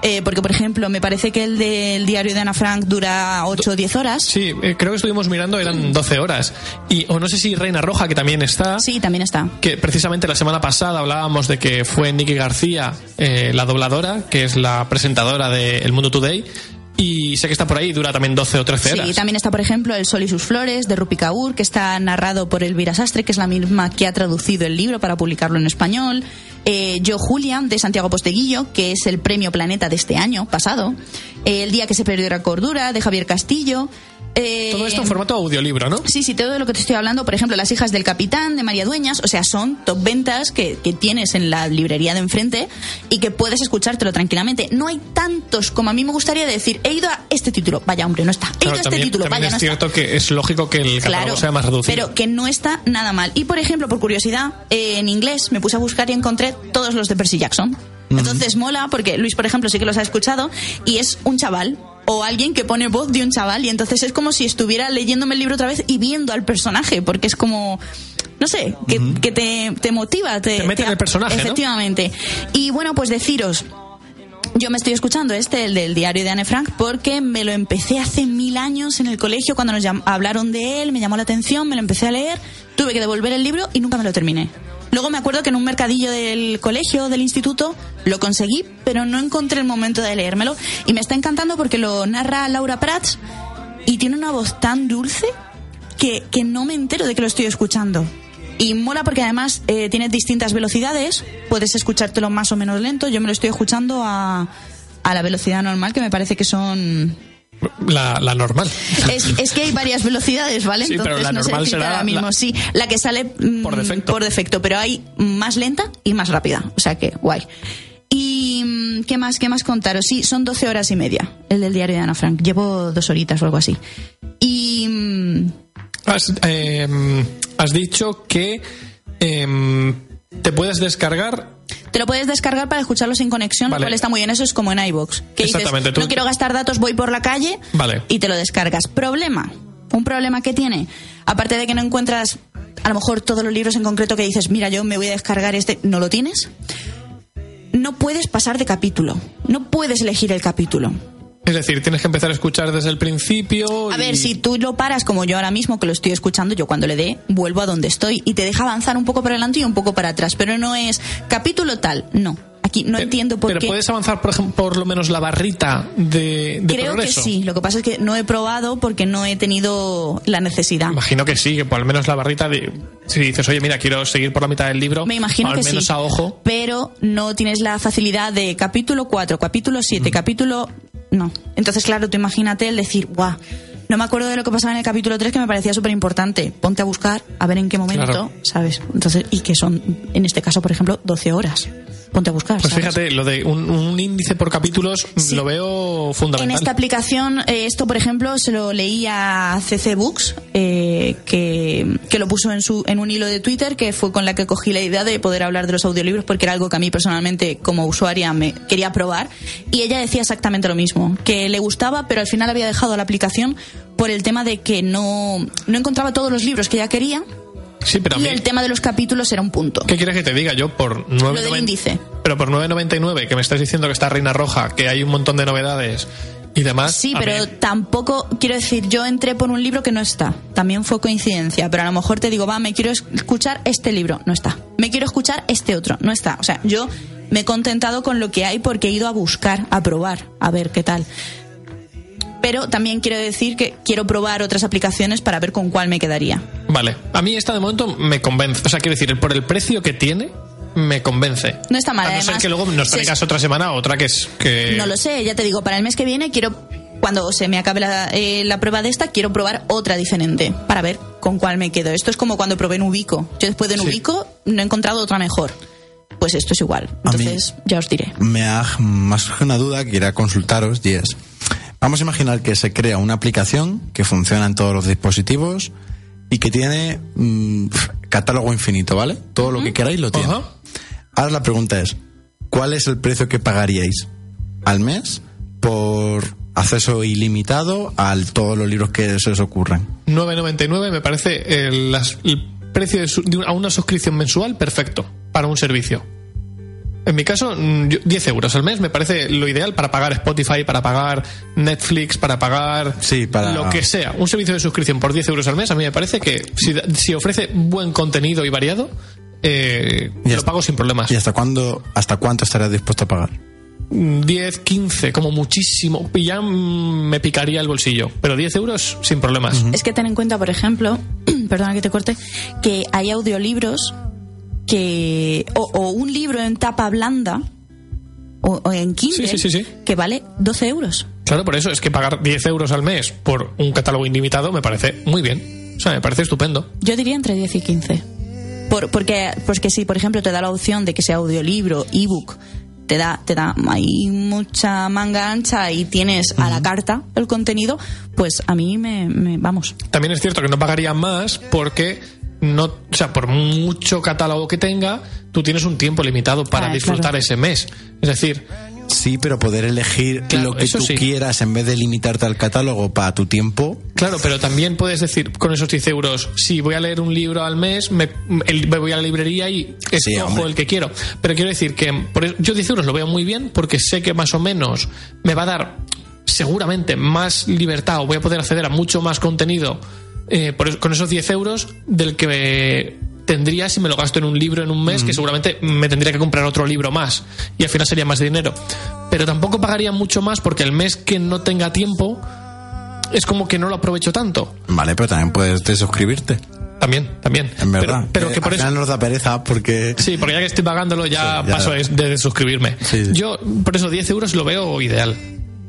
Speaker 1: eh, porque por ejemplo, me parece que el del diario de Ana Frank dura 8 o 10 horas.
Speaker 3: Sí, eh, creo que estuvimos mirando, eran 12 horas. Y, o no sé si Reina Roja, que también está.
Speaker 1: Sí, también está.
Speaker 3: Que precisamente la semana pasada hablábamos de que fue Nicky García, eh, la dobladora, que es la presentadora de El Mundo Today. Y sé que está por ahí, dura también 12 o 13 horas.
Speaker 1: Sí, también está, por ejemplo, El Sol y sus Flores de Rupi Kaur, que está narrado por Elvira Sastre, que es la misma que ha traducido el libro para publicarlo en español. Eh, Yo Julian de Santiago Posteguillo, que es el premio Planeta de este año pasado. Eh, el Día que se perdió la cordura de Javier Castillo. Eh,
Speaker 3: Todo esto en formato audiolibro, ¿no?
Speaker 1: Sí, sí, todo lo que te estoy hablando, por ejemplo, Las hijas del capitán de María Dueñas, o sea, son top ventas que, que tienes en la librería de enfrente y que puedes escuchártelo tranquilamente. No hay tantos como a mí me gustaría decir, he ido a este título, vaya hombre, no está. He ido
Speaker 3: Claro,
Speaker 1: a este
Speaker 3: también,
Speaker 1: título,
Speaker 3: también
Speaker 1: vaya,
Speaker 3: es
Speaker 1: no está.
Speaker 3: cierto que es lógico que el catálogo sea más reducido.
Speaker 1: Pero que no está nada mal. Y por ejemplo, por curiosidad, eh, en inglés me puse a buscar y encontré todos los de Percy Jackson. Entonces mola porque Luis, por ejemplo, sí que los ha escuchado y es un chaval o alguien que pone voz de un chaval y entonces es como si estuviera leyéndome el libro otra vez y viendo al personaje porque es como no sé, que, que te, te motiva, te,
Speaker 3: Te mete en el personaje, ¿no?
Speaker 1: Efectivamente. Y bueno, pues deciros, yo me estoy escuchando este, el del diario de Anne Frank, porque me lo empecé hace mil años en el colegio cuando nos hablaron de él, me llamó la atención, me lo empecé a leer, tuve que devolver el libro y nunca me lo terminé. Luego me acuerdo que en un mercadillo del colegio, del instituto, lo conseguí, pero no encontré el momento de leérmelo. Y me está encantando porque lo narra Laura Prats y tiene una voz tan dulce que, que no me entero de que lo estoy escuchando. Y mola porque además eh, tiene distintas velocidades, puedes escuchártelo más o menos lento, yo me lo estoy escuchando a, a la velocidad normal, que me parece que son...
Speaker 3: La, la normal.
Speaker 1: Es, es que hay varias velocidades, ¿vale?
Speaker 3: Sí, pero la
Speaker 1: no sé
Speaker 3: normal
Speaker 1: decirte
Speaker 3: será
Speaker 1: ahora mismo.
Speaker 3: la-
Speaker 1: Sí, la que sale mm,
Speaker 3: Por defecto.
Speaker 1: por defecto, pero hay más lenta y más rápida, o sea que guay. Y mm, qué más, qué más contaros. Sí, son 12 horas y media el del diario de Ana Frank. Llevo dos horitas o algo así. Y mm,
Speaker 3: Has, eh, has dicho que em, te puedes descargar.
Speaker 1: Te lo puedes descargar para escucharlo sin conexión,
Speaker 3: Vale.
Speaker 1: lo cual está muy bien. Eso es como en iBox. Que dices,
Speaker 3: Exactamente, tú-
Speaker 1: no quiero gastar datos, voy por la calle
Speaker 3: Vale.
Speaker 1: y te lo descargas. Problema. ¿Un problema que tiene? Aparte de que no encuentras a lo mejor todos los libros en concreto que dices, mira, yo me voy a descargar este, ¿no lo tienes? No puedes pasar de capítulo. No puedes elegir el capítulo.
Speaker 3: Es decir, tienes que empezar a escuchar desde el principio.
Speaker 1: A ver, si tú lo paras como yo ahora mismo, que lo estoy escuchando, yo cuando le dé, vuelvo a donde estoy y te deja avanzar un poco para adelante y un poco para atrás. Pero no es capítulo tal, no. Aquí no
Speaker 3: Pe-
Speaker 1: entiendo por
Speaker 3: pero
Speaker 1: qué.
Speaker 3: puedes avanzar, por ejemplo, por lo menos la barrita de, de
Speaker 1: Creo
Speaker 3: progreso.
Speaker 1: que sí. Lo que pasa es que no he probado porque no he tenido la necesidad.
Speaker 3: Imagino que sí, que por al menos la barrita de. Si dices, oye, mira, quiero seguir por la mitad del libro,
Speaker 1: Me imagino
Speaker 3: al
Speaker 1: que
Speaker 3: menos
Speaker 1: sí.
Speaker 3: a ojo.
Speaker 1: Pero no tienes la facilidad de capítulo 4, capítulo
Speaker 3: Mm.
Speaker 1: 7, capítulo. No. Entonces, claro, tú imagínate el decir, guau, no me acuerdo de lo que pasaba en el capítulo 3 que me parecía súper importante. Ponte a buscar, a ver en qué momento,
Speaker 3: Claro.
Speaker 1: ¿sabes? Entonces, y que son, en este caso, por ejemplo, 12 horas. Ponte a buscar.
Speaker 3: Pues
Speaker 1: ¿sabes?
Speaker 3: fíjate, lo de un, un índice por capítulos
Speaker 1: Sí.
Speaker 3: lo veo
Speaker 1: En
Speaker 3: fundamental.
Speaker 1: esta aplicación, eh, esto por ejemplo, se lo leí a CC Books, eh, que, que lo puso en, su, en un hilo de Twitter, que fue con la que cogí la idea de poder hablar de los audiolibros, porque era algo que a mí personalmente, como usuaria, me quería probar. Y ella decía exactamente lo mismo, que le gustaba, pero al final había dejado la aplicación por el tema de que no, no encontraba todos los libros que ella quería.
Speaker 3: Sí, pero
Speaker 1: Y
Speaker 3: mí,
Speaker 1: el tema de los capítulos era un punto.
Speaker 3: ¿qué quieres que te diga? Yo por 9,90
Speaker 1: del índice.
Speaker 3: Pero por 9.99, que me estás diciendo que está Reina Roja, que hay un montón de novedades y demás.
Speaker 1: Sí, pero
Speaker 3: mí-
Speaker 1: tampoco, quiero decir, yo entré por un libro que no está. También fue coincidencia, pero a lo mejor te digo, va, me quiero es- escuchar este libro, no está. Me quiero escuchar este otro, no está. O sea, yo me he contentado con lo que hay porque he ido a buscar, a probar, a ver qué tal. Pero también quiero decir que quiero probar otras aplicaciones para ver con cuál me quedaría.
Speaker 3: Vale, a mí esta de momento me convence. O sea, quiero decir, por el precio que tiene, me convence.
Speaker 1: No está mal,
Speaker 3: A no ser que luego nos traigas otra semana otra que es que.
Speaker 1: No lo sé, ya te digo, para el mes que viene quiero, cuando se me acabe la, eh, la prueba de esta, quiero probar otra diferente para ver con cuál me quedo. Esto es como cuando probé Nubico. Yo después de
Speaker 3: Sí.
Speaker 1: Nubico no he encontrado otra mejor. Pues esto es igual.
Speaker 2: A
Speaker 1: Entonces, ya os diré.
Speaker 2: me ha más una duda que quería consultaros y es vamos a imaginar que se crea una aplicación que funciona en todos los dispositivos y que tiene mm, catálogo infinito, ¿vale? Todo lo que queráis lo tiene. Ahora la pregunta es ¿cuál es el precio que pagaríais al mes por acceso ilimitado a todos los libros que se os ocurran?
Speaker 3: 9.99 me parece el, el precio de, su- de una, a una suscripción mensual perfecto para un servicio. En mi caso, mm, yo- 10 euros al mes me parece lo ideal para pagar Spotify, para pagar Netflix, para pagar
Speaker 2: Sí, para-
Speaker 3: lo que sea. Un servicio de suscripción por 10 euros al mes, a mí me parece que si, da- si ofrece buen contenido y variado, eh,
Speaker 2: Y
Speaker 3: lo pago sin problemas.
Speaker 2: ¿Y hasta cuándo, hasta cuánto estarías dispuesto a pagar?
Speaker 3: Mm, 10, 15, como muchísimo. Y ya mm, me picaría el bolsillo. Pero 10 euros sin problemas.
Speaker 1: Es que ten en cuenta, por ejemplo, perdona que te corte, que hay audiolibros que. o, o un libro en tapa blanda o, o en Kindle
Speaker 3: Sí, sí, sí, sí.
Speaker 1: que vale 12 euros.
Speaker 3: Claro, por eso es que pagar 10 euros al mes por un catálogo ilimitado me parece muy bien. O sea, me parece estupendo.
Speaker 1: Yo diría entre 10 y 15. Por, porque, porque si, por ejemplo, te da la opción de que sea audiolibro, ebook, te da, te da ahí mucha manga ancha y tienes a la carta el contenido, pues a mí me, me- vamos.
Speaker 3: También es cierto que no pagaría más porque no, o sea, por mucho catálogo que tenga, tú tienes un tiempo limitado para
Speaker 1: Ah,
Speaker 3: disfrutar
Speaker 1: claro.
Speaker 3: ese mes. Es decir,
Speaker 2: Sí, pero poder elegir
Speaker 3: Claro,
Speaker 2: lo que
Speaker 3: eso
Speaker 2: tú
Speaker 3: sí.
Speaker 2: quieras en vez de limitarte al catálogo para tu tiempo.
Speaker 3: Claro, pero también puedes decir con esos 10 euros, si voy a leer un libro al mes, me, voy a la librería y escojo el que quiero. Pero quiero decir que por eso- yo 10 euros lo veo muy bien porque sé que más o menos me va a dar seguramente más libertad o voy a poder acceder a mucho más contenido eh, por eso- con esos 10 euros del que me tendría si me lo gasto en un libro en un mes, que seguramente me tendría que comprar otro libro más y al final sería más dinero. Pero tampoco pagaría mucho más porque el mes que no tenga tiempo es como que no lo aprovecho tanto.
Speaker 2: Vale, pero también puedes desuscribirte,
Speaker 3: También, también.
Speaker 2: en verdad.
Speaker 3: Pero, pero
Speaker 2: Eh,
Speaker 3: que por
Speaker 2: al
Speaker 3: eso.
Speaker 2: nos da pereza porque...
Speaker 3: Sí, porque ya que estoy pagándolo ya,
Speaker 2: Sí, ya.
Speaker 3: paso es- de suscribirme.
Speaker 2: Sí, sí.
Speaker 3: Yo, por eso 10 euros lo veo ideal.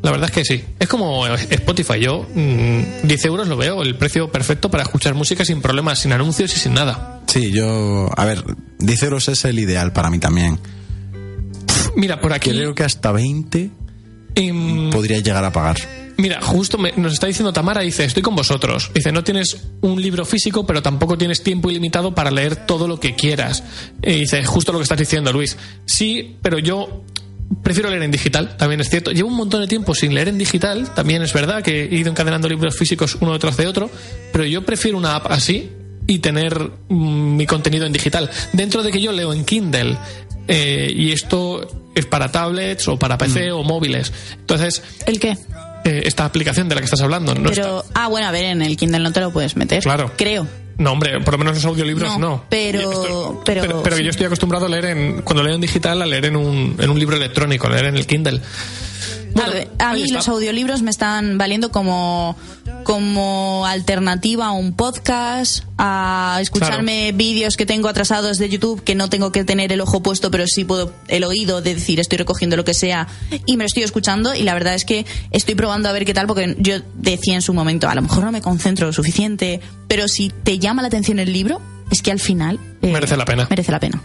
Speaker 3: La verdad es que sí. Es como Spotify. Yo, mm, 10 euros lo veo el precio perfecto para escuchar música sin problemas, sin anuncios y sin nada.
Speaker 2: Sí, yo... A ver, 10 euros es el ideal para mí también.
Speaker 3: Mira, por aquí.
Speaker 2: Creo que hasta 20
Speaker 3: em,
Speaker 2: podría llegar a pagar.
Speaker 3: Mira, justo me- nos está diciendo Tamara, dice, estoy con vosotros. Dice, no tienes un libro físico, pero tampoco tienes tiempo ilimitado para leer todo lo que quieras. Y dice, justo lo que estás diciendo, Luis. Sí, pero yo prefiero leer en digital, también es cierto. Llevo un montón de tiempo sin leer en digital, también es verdad que he ido encadenando libros físicos uno detrás de otro, pero yo prefiero una app así y tener mm, mi contenido en digital. Dentro de que yo leo en Kindle eh, y esto es para tablets o para PC o móviles. Entonces,
Speaker 1: ¿El qué?
Speaker 3: eh, esta aplicación de la que estás hablando no
Speaker 1: Pero, ah, bueno, a ver, en el Kindle no te lo puedes meter.
Speaker 3: Claro.
Speaker 1: Creo.
Speaker 3: No, hombre, por lo menos los audiolibros
Speaker 1: No,
Speaker 3: no.
Speaker 1: pero- pero-
Speaker 3: pero
Speaker 1: sí.
Speaker 3: yo estoy acostumbrado a leer en, cuando leo en digital, a leer en un, en un libro electrónico, a leer en el Kindle. Bueno,
Speaker 1: a, a mí los audiolibros me están valiendo como, como alternativa a un podcast, a escucharme vídeos que tengo atrasados de YouTube que no tengo que tener el ojo puesto, pero sí puedo el oído de decir estoy recogiendo lo que sea y me lo estoy escuchando y la verdad es que estoy probando a ver qué tal porque yo decía en su momento a lo mejor no me concentro lo suficiente, pero si te llama la atención el libro es que al final eh,
Speaker 3: Merece la pena.
Speaker 1: Merece la pena.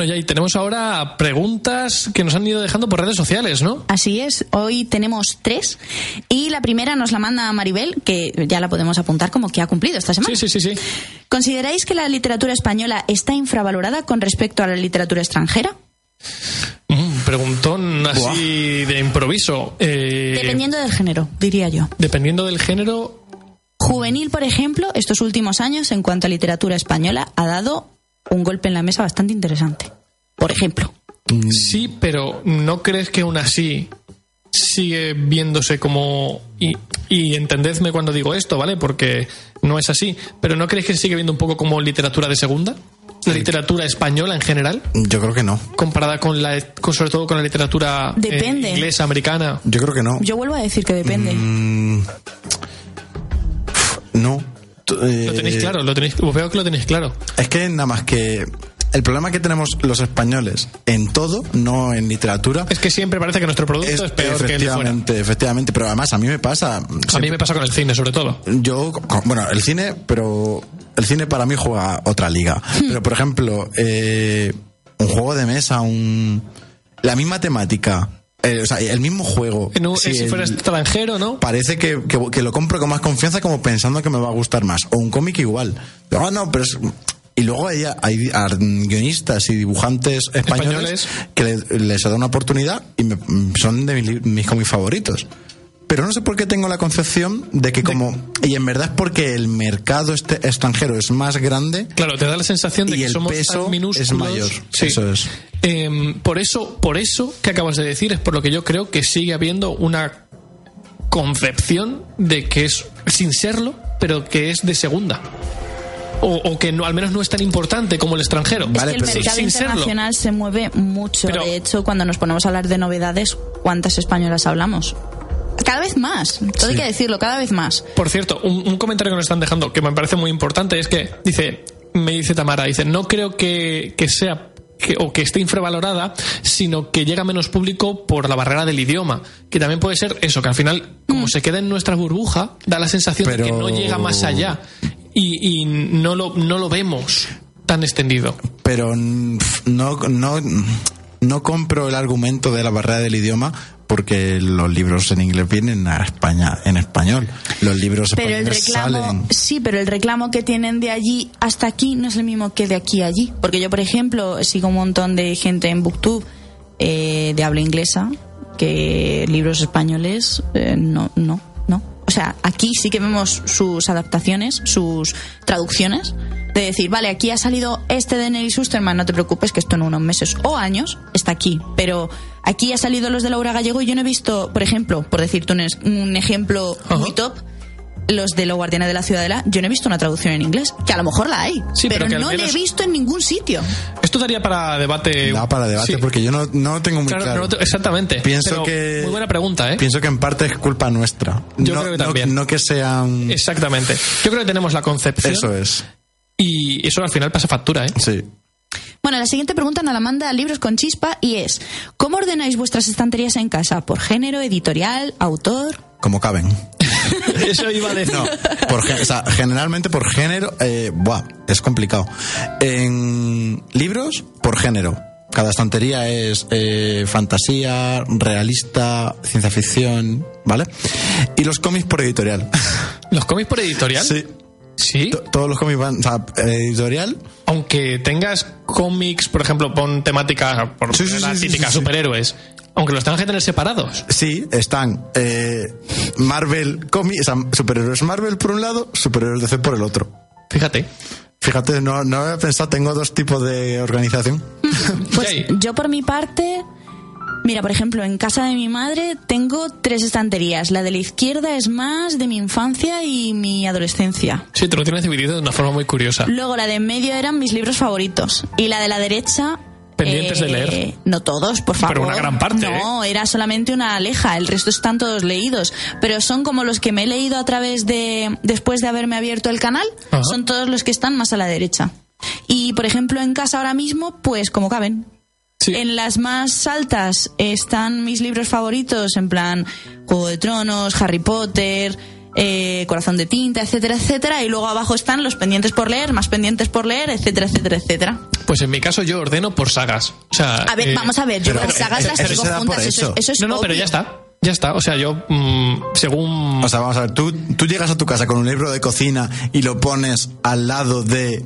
Speaker 3: Bueno, ya y tenemos ahora preguntas que nos han ido dejando por redes sociales, ¿no?
Speaker 1: Así es, hoy tenemos tres y la primera nos la manda Maribel, que ya la podemos apuntar como que ha cumplido esta semana.
Speaker 3: Sí, sí, sí, sí.
Speaker 1: ¿Consideráis que la literatura española está infravalorada con respecto a la literatura extranjera?
Speaker 3: Mm, preguntón así de improviso. Eh,
Speaker 1: Dependiendo del género, diría yo.
Speaker 3: dependiendo del género,
Speaker 1: Juvenil, por ejemplo, estos últimos años en cuanto a literatura española ha dado un golpe en la mesa bastante interesante. Por ejemplo,
Speaker 3: sí, pero ¿no crees que aún así sigue viéndose como... Y, y entendedme cuando digo esto, ¿vale? Porque no es así. Pero ¿no crees que se sigue viendo un poco como literatura de segunda? La literatura española en general,
Speaker 2: Yo creo que no.
Speaker 3: comparada con la, con- sobre todo con la literatura eh,
Speaker 1: Depende.
Speaker 3: inglesa, americana.
Speaker 2: Yo creo que no.
Speaker 1: yo vuelvo a decir que depende.
Speaker 2: Mm, no. T-
Speaker 3: Lo
Speaker 2: eh,
Speaker 3: tenéis claro, lo tenéis, veo que lo tenéis claro.
Speaker 2: Es que nada más que el problema que tenemos los españoles en todo, no en literatura,
Speaker 3: Es que siempre parece que nuestro producto es,
Speaker 2: es
Speaker 3: peor que el de fuera.
Speaker 2: efectivamente, efectivamente, pero además a mí me pasa.
Speaker 3: A mí me pasa con el cine, sobre todo.
Speaker 2: Yo, bueno, el cine, pero el cine para mí juega otra liga. Pero, por ejemplo, eh, un juego de mesa, un la misma temática, eh, o sea, el mismo juego.
Speaker 3: En un-
Speaker 2: si
Speaker 3: si fuera extranjero, ¿no?
Speaker 2: parece que, que- que lo compro con más confianza como pensando que me va a gustar más. O un cómic igual. Ah, no, pero es- Y luego hay, hay guionistas y dibujantes españoles,
Speaker 3: Españoles.
Speaker 2: que le- les he dado una oportunidad y me- son de mis cómics favoritos. Pero no sé por qué tengo la concepción de que como... Y en verdad es porque el mercado este extranjero es más grande
Speaker 3: Claro, te da la sensación de
Speaker 2: Y
Speaker 3: que
Speaker 2: el
Speaker 3: somos
Speaker 2: peso
Speaker 3: tan minúsculos.
Speaker 2: es mayor.
Speaker 3: Sí.
Speaker 2: Eso es.
Speaker 3: Em, por eso, por eso que acabas de decir, es por lo que yo creo que sigue habiendo una concepción de que es sin serlo, pero que es de segunda. O, o que no, al menos no es tan importante como el extranjero.
Speaker 1: Es
Speaker 2: Vale,
Speaker 1: que el
Speaker 2: pero-
Speaker 1: mercado
Speaker 3: sin serlo.
Speaker 1: internacional se mueve mucho.
Speaker 3: Pero-
Speaker 1: de hecho, cuando nos ponemos a hablar de novedades, ¿cuántas españolas hablamos? Cada vez más. Todo hay que decirlo, cada vez más.
Speaker 3: Por cierto, un, un comentario que nos están dejando que me parece muy importante es que dice, me dice Tamara, dice, no creo que, que sea que, o que esté infravalorada, sino que llega a menos público por la barrera del idioma. Que también puede ser eso, que al final, como se queda en nuestra burbuja, da la sensación de que no llega más allá y, y no, lo, no lo vemos tan extendido.
Speaker 2: pero mm, no, no, no compro el argumento de la barrera del idioma porque los libros en inglés vienen a España en español. Los libros
Speaker 1: Pero el reclamo,
Speaker 2: salen.
Speaker 1: sí, pero el reclamo que tienen de allí hasta aquí no es el mismo que de aquí a allí. Porque yo, por ejemplo, sigo un montón de gente en Booktube eh, de habla inglesa que libros españoles eh, no, no, no. O sea, aquí sí que vemos sus adaptaciones, sus traducciones. De decir, vale, aquí ha salido este de Nelly Susterman, no te preocupes que esto en unos meses o años está aquí. Pero aquí ha salido los de Laura Gallego y yo no he visto, por ejemplo, por decirte un, es- un ejemplo
Speaker 3: Ajá.
Speaker 1: muy top, los de los Guardianes de la Ciudadela, yo no he visto una traducción en inglés, que a lo mejor la hay,
Speaker 3: Sí, pero
Speaker 1: pero,
Speaker 3: que al
Speaker 1: no la
Speaker 3: menos-
Speaker 1: he visto en ningún sitio.
Speaker 3: Esto daría para debate.
Speaker 2: Da para debate
Speaker 3: Sí.
Speaker 2: porque yo no, no tengo muy
Speaker 3: Claro,
Speaker 2: claro.
Speaker 3: no te- exactamente.
Speaker 2: Pienso
Speaker 3: Pero
Speaker 2: que
Speaker 3: Muy buena pregunta, ¿eh?
Speaker 2: Pienso que en parte es culpa nuestra.
Speaker 3: Yo
Speaker 2: no,
Speaker 3: creo que
Speaker 2: no-
Speaker 3: también.
Speaker 2: no que sean.
Speaker 3: Exactamente. Yo creo que tenemos la concepción.
Speaker 2: Eso es.
Speaker 3: Y eso al final pasa factura, ¿eh?
Speaker 2: Sí.
Speaker 1: Bueno, la siguiente pregunta nos la manda Libros con Chispa y es, ¿cómo ordenáis vuestras estanterías en casa? ¿Por género, editorial, autor?
Speaker 2: Como caben.
Speaker 3: Eso iba a decir.
Speaker 2: No, por, o sea, generalmente por género, eh, buah, es complicado. En libros, por género. Cada estantería es eh, fantasía, realista, ciencia ficción, ¿vale? Y los cómics por editorial.
Speaker 3: ¿Los cómics por editorial?
Speaker 2: Sí.
Speaker 3: Sí.
Speaker 2: T- Todos los cómics van, o sea, editorial.
Speaker 3: Aunque tengas cómics, por ejemplo, pon temática, por
Speaker 2: Sí, sí,
Speaker 3: la
Speaker 2: sí,
Speaker 3: típica
Speaker 2: sí, sí.
Speaker 3: superhéroes, aunque los tengan que tener separados.
Speaker 2: Sí, están eh, Marvel cómics, o sea, superhéroes Marvel por un lado, superhéroes DC por el otro.
Speaker 3: Fíjate.
Speaker 2: Fíjate, no, no había pensado, tengo dos tipos de organización.
Speaker 1: Pues yo por mi parte, mira, por ejemplo, en casa de mi madre tengo tres estanterías. La de la izquierda es más de mi infancia y mi adolescencia.
Speaker 3: Sí, te lo tienes dividido de una forma muy curiosa.
Speaker 1: Luego la de en medio eran mis libros favoritos. Y la de la derecha...
Speaker 3: Pendientes de
Speaker 1: eh,
Speaker 3: leer.
Speaker 1: No todos, por favor.
Speaker 3: Pero una gran parte, ¿eh?
Speaker 1: No, era solamente una aleja. El resto están todos leídos. Pero son como los que me he leído a través de... Después de haberme abierto el canal.
Speaker 3: Ajá.
Speaker 1: Son todos los que están más a la derecha. Y, por ejemplo, en casa ahora mismo, pues como caben.
Speaker 3: Sí.
Speaker 1: En las más altas están mis libros favoritos, en plan Juego de Tronos, Harry Potter, eh, Corazón de Tinta, etcétera, etcétera. Y luego abajo están los pendientes por leer, más pendientes por leer, etcétera, etcétera, etcétera.
Speaker 3: Pues en mi caso yo ordeno por sagas. O sea,
Speaker 1: A ver,
Speaker 3: eh,
Speaker 1: vamos a ver, yo
Speaker 2: pero-
Speaker 1: las sagas las
Speaker 2: por
Speaker 1: juntas, eso,
Speaker 2: eso.
Speaker 1: es- eso es
Speaker 3: No, no, pero ya está. Ya está. O sea, yo, mm, según.
Speaker 2: O sea, vamos a ver, tú, tú llegas a tu casa con un libro de cocina y lo pones al lado de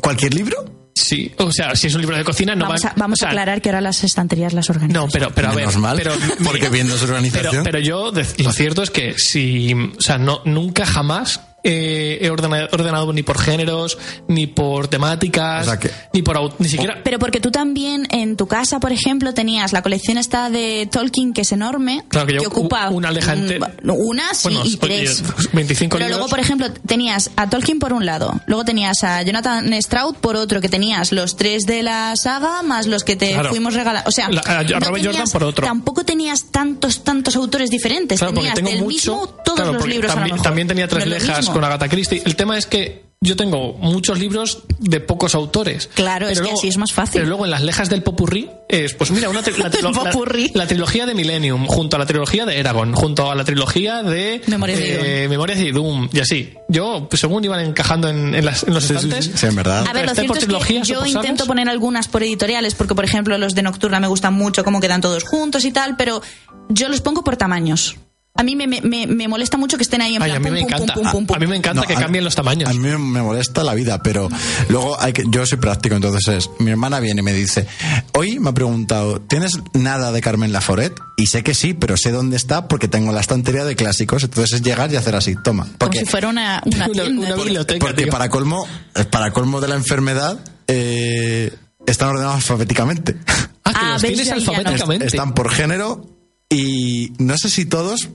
Speaker 2: cualquier libro.
Speaker 3: Sí. O sea, si es un libro de cocina, no
Speaker 1: Vamos,
Speaker 3: va
Speaker 1: a, vamos
Speaker 3: o sea,
Speaker 1: a aclarar que ahora las estanterías las organizamos.
Speaker 3: No, pero, pero a ver.
Speaker 2: Mal,
Speaker 3: pero,
Speaker 2: porque viendo su organización.
Speaker 3: Pero, pero yo, de- lo cierto es que si. O sea, no, nunca jamás eh, he ordenado, ordenado ni por géneros, ni por temáticas,
Speaker 2: O sea que-
Speaker 3: ni por. Ni siquiera.
Speaker 1: Pero porque tú también en tu casa, por ejemplo, tenías la colección esta de Tolkien que es enorme,
Speaker 3: Claro, que yo-
Speaker 1: ocupa
Speaker 3: una aleja
Speaker 1: mm,
Speaker 3: ente-
Speaker 1: una sí,
Speaker 3: Bueno,
Speaker 1: y
Speaker 3: oye,
Speaker 1: tres.
Speaker 3: 25
Speaker 1: Pero
Speaker 3: libros.
Speaker 1: luego, por ejemplo, tenías a Tolkien por un lado, luego tenías a Jonathan Stroud por otro, que tenías los tres de la saga más los que te
Speaker 3: Claro.
Speaker 1: fuimos regalando. O sea,
Speaker 3: La- a
Speaker 1: no
Speaker 3: Robert Jordan por otro.
Speaker 1: Tampoco tenías tantos, tantos autores diferentes.
Speaker 3: Claro, porque
Speaker 1: tenías del
Speaker 3: mucho.
Speaker 1: mismo todos
Speaker 3: claro,
Speaker 1: los libros a lo
Speaker 3: también,
Speaker 1: mejor.
Speaker 3: también tenía tres lejas. Con Agatha Christie. El tema es que yo tengo muchos libros de pocos autores.
Speaker 1: Claro, es que así es más fácil.
Speaker 3: Pero luego en las lejas del Popurrí es, pues mira, una tri- la, trilo- la-
Speaker 1: Popurrí.
Speaker 3: la trilogía de Millennium, junto a la trilogía de Eragon, junto a la trilogía de
Speaker 1: Memorias de
Speaker 3: eh, Memorias de Idum, y así. Yo, pues, según iban encajando en, en las- en los
Speaker 2: Sí, sí,
Speaker 3: estantes.
Speaker 2: sí, sí, en verdad.
Speaker 1: A ver, lo
Speaker 3: Esté
Speaker 1: cierto
Speaker 3: por
Speaker 1: es que yo intento poner algunas por editoriales, porque por ejemplo los de Nocturna me gustan mucho, cómo quedan todos juntos y tal, pero yo los pongo por tamaños. A mí me, me, me- me molesta mucho que estén ahí en
Speaker 3: Ay,
Speaker 1: plan
Speaker 3: a mí
Speaker 1: pum,
Speaker 3: me
Speaker 1: pum,
Speaker 3: encanta.
Speaker 1: pum, pum, pum, pum.
Speaker 3: A mí me encanta
Speaker 2: No,
Speaker 3: que
Speaker 2: a-
Speaker 3: cambien los tamaños.
Speaker 2: A mí me molesta la vida, pero luego hay que, yo soy práctico, entonces es, mi hermana viene y me dice, hoy me ha preguntado, ¿tienes nada de Carmen Laforet? Y sé que sí, pero sé dónde está porque tengo la estantería de clásicos, entonces es llegar y hacer así, toma.
Speaker 1: Como si fuera una, una
Speaker 3: biblioteca,
Speaker 2: porque
Speaker 3: tío.
Speaker 2: para colmo, para colmo de la enfermedad, eh, están ordenados alfabéticamente.
Speaker 3: Ah, que
Speaker 1: Ah,
Speaker 3: los tienes alfabéticamente.
Speaker 2: Están por género y no sé si todos,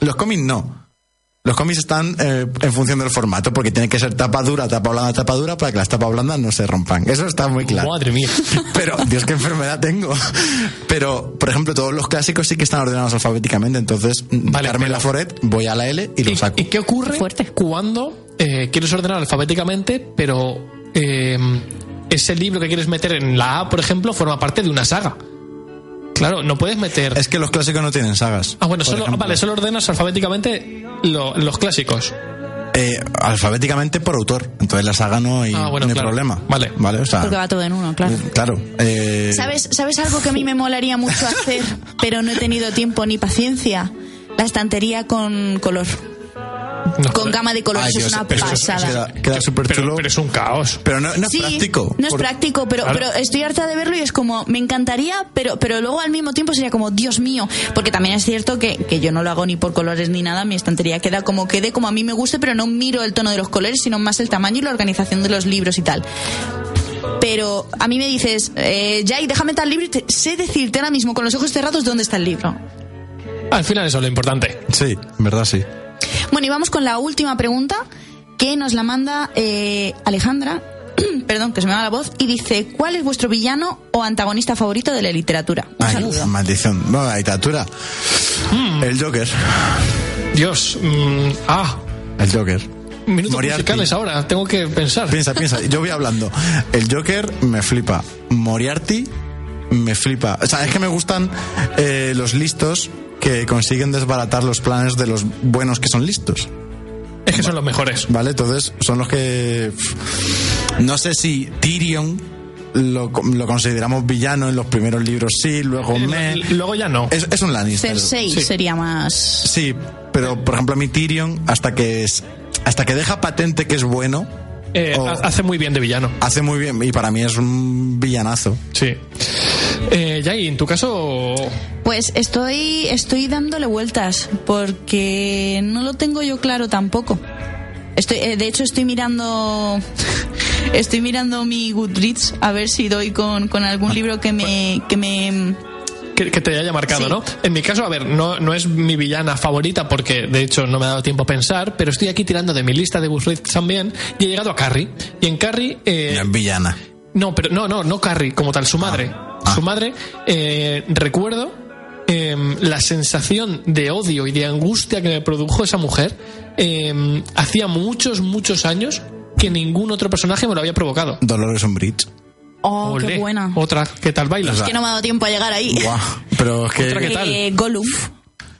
Speaker 2: los cómics no. Los cómics están eh, en función del formato, porque tiene que ser tapa dura, tapa blanda, tapa dura, para que las tapas blandas no se rompan. Eso está muy claro.
Speaker 3: Madre mía.
Speaker 2: Pero, Dios, qué enfermedad tengo. Pero, por ejemplo, todos los clásicos sí que están ordenados alfabéticamente. Entonces,
Speaker 3: Vale,
Speaker 2: Carmen
Speaker 3: pero-
Speaker 2: Laforet, voy a la L y lo
Speaker 3: ¿Y,
Speaker 2: saco.
Speaker 3: y qué ocurre
Speaker 1: Fuerte.
Speaker 3: cuando eh, quieres ordenar alfabéticamente, pero eh, ese libro que quieres meter en la A, por ejemplo, forma parte de una saga? Claro, no puedes meter.
Speaker 2: Es que los clásicos no tienen sagas.
Speaker 3: ah, bueno, solo,
Speaker 2: ejemplo.
Speaker 3: vale, solo ordenas alfabéticamente lo- los clásicos.
Speaker 2: Eh, alfabéticamente por autor. Entonces la saga no hay,
Speaker 3: Ah, bueno,
Speaker 2: no hay
Speaker 3: claro.
Speaker 2: problema.
Speaker 3: Vale.
Speaker 2: Vale, o sea,
Speaker 1: Porque va todo en uno, claro.
Speaker 2: Claro. eh,
Speaker 1: ¿Sabes, ¿Sabes algo que a mí me molaría mucho hacer, pero no he tenido tiempo ni paciencia? La estantería con color.
Speaker 3: No,
Speaker 1: Con gama de colores
Speaker 2: Ay,
Speaker 1: es una
Speaker 2: pero eso-
Speaker 1: pasada.
Speaker 2: Queda, queda súper
Speaker 3: pero,
Speaker 2: chulo.
Speaker 3: pero es un caos.
Speaker 2: Pero no, no es
Speaker 1: Sí,
Speaker 2: práctico.
Speaker 1: No es
Speaker 2: Por-
Speaker 1: práctico, pero,
Speaker 3: Claro.
Speaker 1: pero estoy harta de verlo y es como, me encantaría, pero, pero luego al mismo tiempo sería como, Dios mío, porque también es cierto que, que yo no lo hago ni por colores ni nada, mi estantería queda como quede, como a mí me guste, pero no miro el tono de los colores, sino más el tamaño y la organización de los libros y tal. Pero a mí me dices, eh, Jai, déjame tal libro y te- sé decirte ahora mismo con los ojos cerrados dónde está el libro.
Speaker 3: Al final eso es lo importante.
Speaker 2: Sí, en verdad sí.
Speaker 1: Bueno, y vamos con la última pregunta que nos la manda eh, Alejandra, perdón, que se me va la voz, y dice, ¿cuál es vuestro villano o antagonista favorito de la literatura? Un
Speaker 2: Ay,
Speaker 1: saludo.
Speaker 2: maldición. No, la literatura.
Speaker 3: Hmm.
Speaker 2: El Joker.
Speaker 3: Dios. mm, ah,
Speaker 2: El Joker.
Speaker 3: minutos
Speaker 2: Moriarty.
Speaker 3: musicales ahora. Tengo que pensar.
Speaker 2: Piensa, piensa. Yo voy hablando. El Joker me flipa. Moriarty me flipa. O sea, es que me gustan eh, los listos que consiguen desbaratar los planes de los buenos que son listos.
Speaker 3: Es que son los mejores.
Speaker 2: ¿Vale? Entonces son los que. No sé si Tyrion lo, lo consideramos villano en los primeros libros, sí, luego me.
Speaker 3: Eh, Luego ya no.
Speaker 2: Es, es un Lannister.
Speaker 1: Cersei
Speaker 3: Sí.
Speaker 1: sería más.
Speaker 2: Sí, pero por ejemplo a mí Tyrion, hasta que es. Hasta que deja patente que es bueno,
Speaker 3: Eh,
Speaker 2: Oh.
Speaker 3: ha- Hace muy bien de villano.
Speaker 2: hace muy bien. Y para mí es un villanazo.
Speaker 3: Sí. Eh, Yai, en tu caso.
Speaker 1: Pues estoy, estoy dándole vueltas porque no lo tengo yo claro tampoco. Estoy, eh, de hecho, estoy mirando, estoy mirando mi Goodreads a ver si doy con, con algún libro que me, que me,
Speaker 3: Que, que te haya marcado,
Speaker 1: Sí.
Speaker 3: ¿no? En mi caso, a ver, no, no es mi villana favorita porque de hecho no me ha dado tiempo a pensar, pero estoy aquí tirando de mi lista de Goodreads también y he llegado a Carrie. Y en Carrie. eh,
Speaker 2: Es villana.
Speaker 3: No, pero no, no, no Carrie como tal, su madre.
Speaker 2: Ah.
Speaker 3: Su madre, eh, recuerdo em, la sensación de odio y de angustia que me produjo esa mujer em, hacía muchos, muchos años que ningún otro personaje me lo había provocado.
Speaker 2: Dolores Umbridge.
Speaker 1: Oh,
Speaker 3: Olé.
Speaker 1: qué buena.
Speaker 3: Otra, ¿qué tal bailas?
Speaker 1: Es que no me ha dado tiempo a llegar ahí.
Speaker 2: Guau. Pero es que.
Speaker 3: Otra ¿qué tal?
Speaker 1: Eh, Gollum.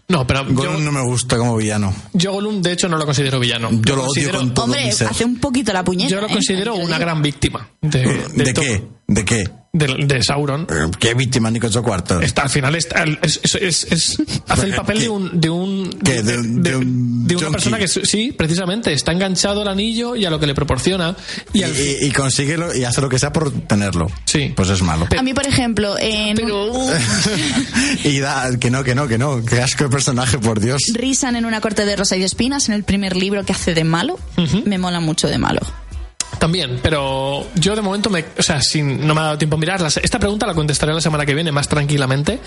Speaker 3: No, pero
Speaker 2: Gollum
Speaker 3: yo,
Speaker 2: no me gusta como villano.
Speaker 3: yo Gollum de hecho no lo considero villano.
Speaker 2: Yo lo odio
Speaker 3: considero-
Speaker 2: con todo
Speaker 1: Hombre,
Speaker 2: mi ser.
Speaker 1: hace un poquito la puñeta.
Speaker 3: Yo lo
Speaker 1: ¿eh?
Speaker 3: considero una gran víctima de, de
Speaker 2: ¿De
Speaker 3: todo.
Speaker 2: qué? ¿De qué?
Speaker 3: De, de Sauron.
Speaker 2: ¿Qué víctima ni ocho cuartos?
Speaker 3: Está, al final está, es, es- es- es- hace el papel de un de un.
Speaker 2: ¿De de un
Speaker 3: de una
Speaker 2: junkie?
Speaker 3: persona que sí precisamente está enganchado al anillo y a lo que le proporciona y
Speaker 2: Y,
Speaker 3: al
Speaker 2: y- y consigue lo- y hace lo que sea por tenerlo.
Speaker 3: Sí.
Speaker 2: Pues es malo.
Speaker 1: A mí, por ejemplo, en
Speaker 3: pero
Speaker 2: y da, que no, que no, que no. Qué asco de personaje, por Dios.
Speaker 1: Risan en una corte de rosa y de espinas, en el primer libro que hace de malo, me mola mucho de malo.
Speaker 3: También pero yo de momento me o sea sin no me ha dado tiempo a mirarlas esta pregunta la contestaré la semana que viene más tranquilamente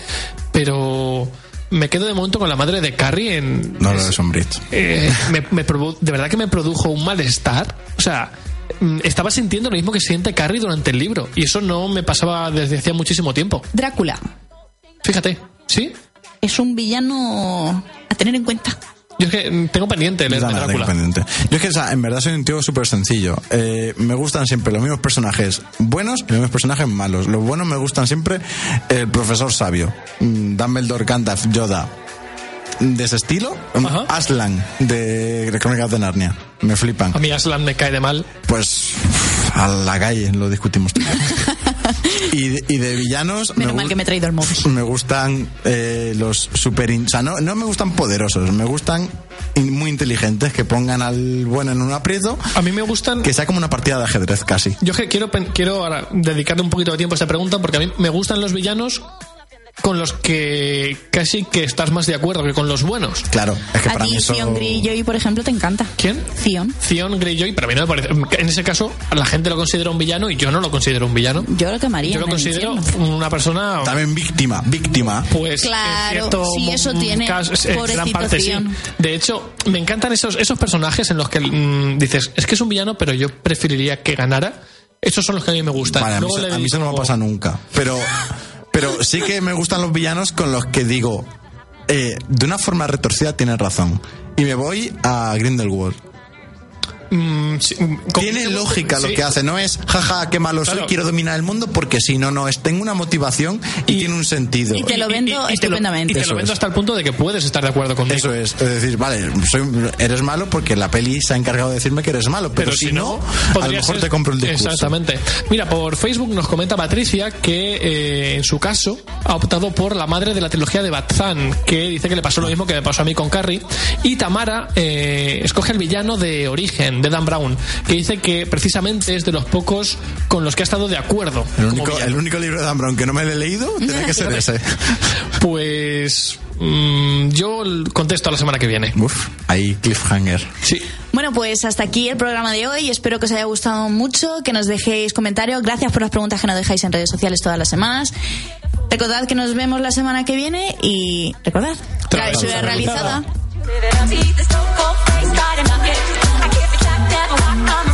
Speaker 3: pero me quedo de momento con la madre de Carrie en
Speaker 2: No lo es Umbridge.
Speaker 3: eh, me, me produ- de verdad que me produjo un malestar. O sea, mm, estaba sintiendo lo mismo que siente Carrie durante el libro. Y eso no me pasaba desde hacía muchísimo tiempo.
Speaker 1: Drácula
Speaker 3: Fíjate, ¿sí?
Speaker 1: es un villano a tener en cuenta.
Speaker 3: Yo es que tengo pendiente leerme
Speaker 2: también tengo
Speaker 3: Drácula.
Speaker 2: pendiente. Yo es que, o sea, en verdad soy un tío súper sencillo. Eh, me gustan siempre los mismos personajes buenos y los mismos personajes malos. Los buenos me gustan siempre el profesor sabio. Mm, Dumbledore, Gandalf, Yoda. De ese estilo.
Speaker 3: Ajá.
Speaker 2: Aslan, de Crónicas de Narnia. Me flipan.
Speaker 3: A mí Aslan me cae de mal.
Speaker 2: Pues a la calle lo discutimos. y, de, y de villanos
Speaker 1: Menos
Speaker 2: me,
Speaker 1: mal que me he traído el móvil.
Speaker 2: me gustan eh, los super in- o sea no, no me gustan poderosos me gustan in- muy inteligentes que pongan al bueno en un aprieto
Speaker 3: A mí me gustan...
Speaker 2: que sea como una partida de ajedrez casi
Speaker 3: Yo que quiero, pen- quiero ahora dedicarle un poquito de tiempo a esta pregunta porque a mí me gustan los villanos con los que casi que estás más de acuerdo que con los buenos.
Speaker 2: claro es que
Speaker 1: A
Speaker 2: para
Speaker 1: ti,
Speaker 2: mí eso
Speaker 1: Theon Greyjoy, por ejemplo, te encanta.
Speaker 3: ¿Quién?
Speaker 1: Theon.
Speaker 3: Theon Greyjoy, pero a mí no me parece. En ese caso, la gente lo considera un villano y yo no lo considero un villano.
Speaker 1: Yo lo quemaría.
Speaker 3: Yo lo considero una persona.
Speaker 2: también víctima víctima
Speaker 3: Pues
Speaker 1: Claro,
Speaker 3: en cierto
Speaker 1: sí,
Speaker 3: mo-
Speaker 1: eso tiene.
Speaker 3: caso- en gran parte sí. De hecho, me encantan esos, esos personajes en los que mm, dices, es que es un villano, pero yo preferiría que ganara. Esos son los que a mí me gustan.
Speaker 2: Vale, a mí,
Speaker 3: Luego
Speaker 2: eso-
Speaker 3: le
Speaker 2: a mí eso no me pasa nunca pero pero sí que me gustan los villanos con los que digo eh, de una forma retorcida tienes razón. Y me voy a Grindelwald
Speaker 3: Mm, sí, mm,
Speaker 2: Tiene lógica lo
Speaker 3: sí.
Speaker 2: que hace, no es jaja, qué malo soy, quiero dominar el mundo, porque si no, no es, tengo una motivación y,
Speaker 3: Y-
Speaker 2: tiene un sentido.
Speaker 1: y te lo vendo estupendamente.
Speaker 3: Y te lo vendo
Speaker 2: es.
Speaker 3: hasta el punto de que puedes estar de acuerdo conmigo.
Speaker 2: Eso es, es decir, vale, soy- eres malo porque la peli se ha encargado de decirme que eres malo, pero, si, no, a lo mejor
Speaker 3: ser-
Speaker 2: te compro el discurso.
Speaker 3: Exactamente. Mira, por Facebook nos comenta Patricia que eh, en su caso ha optado por la madre de la trilogía de Batzan, que dice que le pasó lo mismo que me pasó a mí con Carrie. Y Tamara eh, escoge el villano de origen, de Dan Brown, que dice que precisamente es de los pocos con los que ha estado de acuerdo.
Speaker 2: El único, el único libro de Dan Brown que no me he leído tiene que ser ese.
Speaker 3: Pues mm, yo contesto la semana que viene.
Speaker 2: Uf, ahí cliffhanger.
Speaker 3: Sí.
Speaker 1: Bueno, pues hasta aquí el programa de hoy. Espero que os haya gustado mucho, que nos dejéis comentarios. Gracias por las preguntas que nos dejáis en redes sociales todas las semanas. Recordad que nos vemos la semana que viene y recordad, travesura realizada.
Speaker 3: realizada.
Speaker 5: Never walk on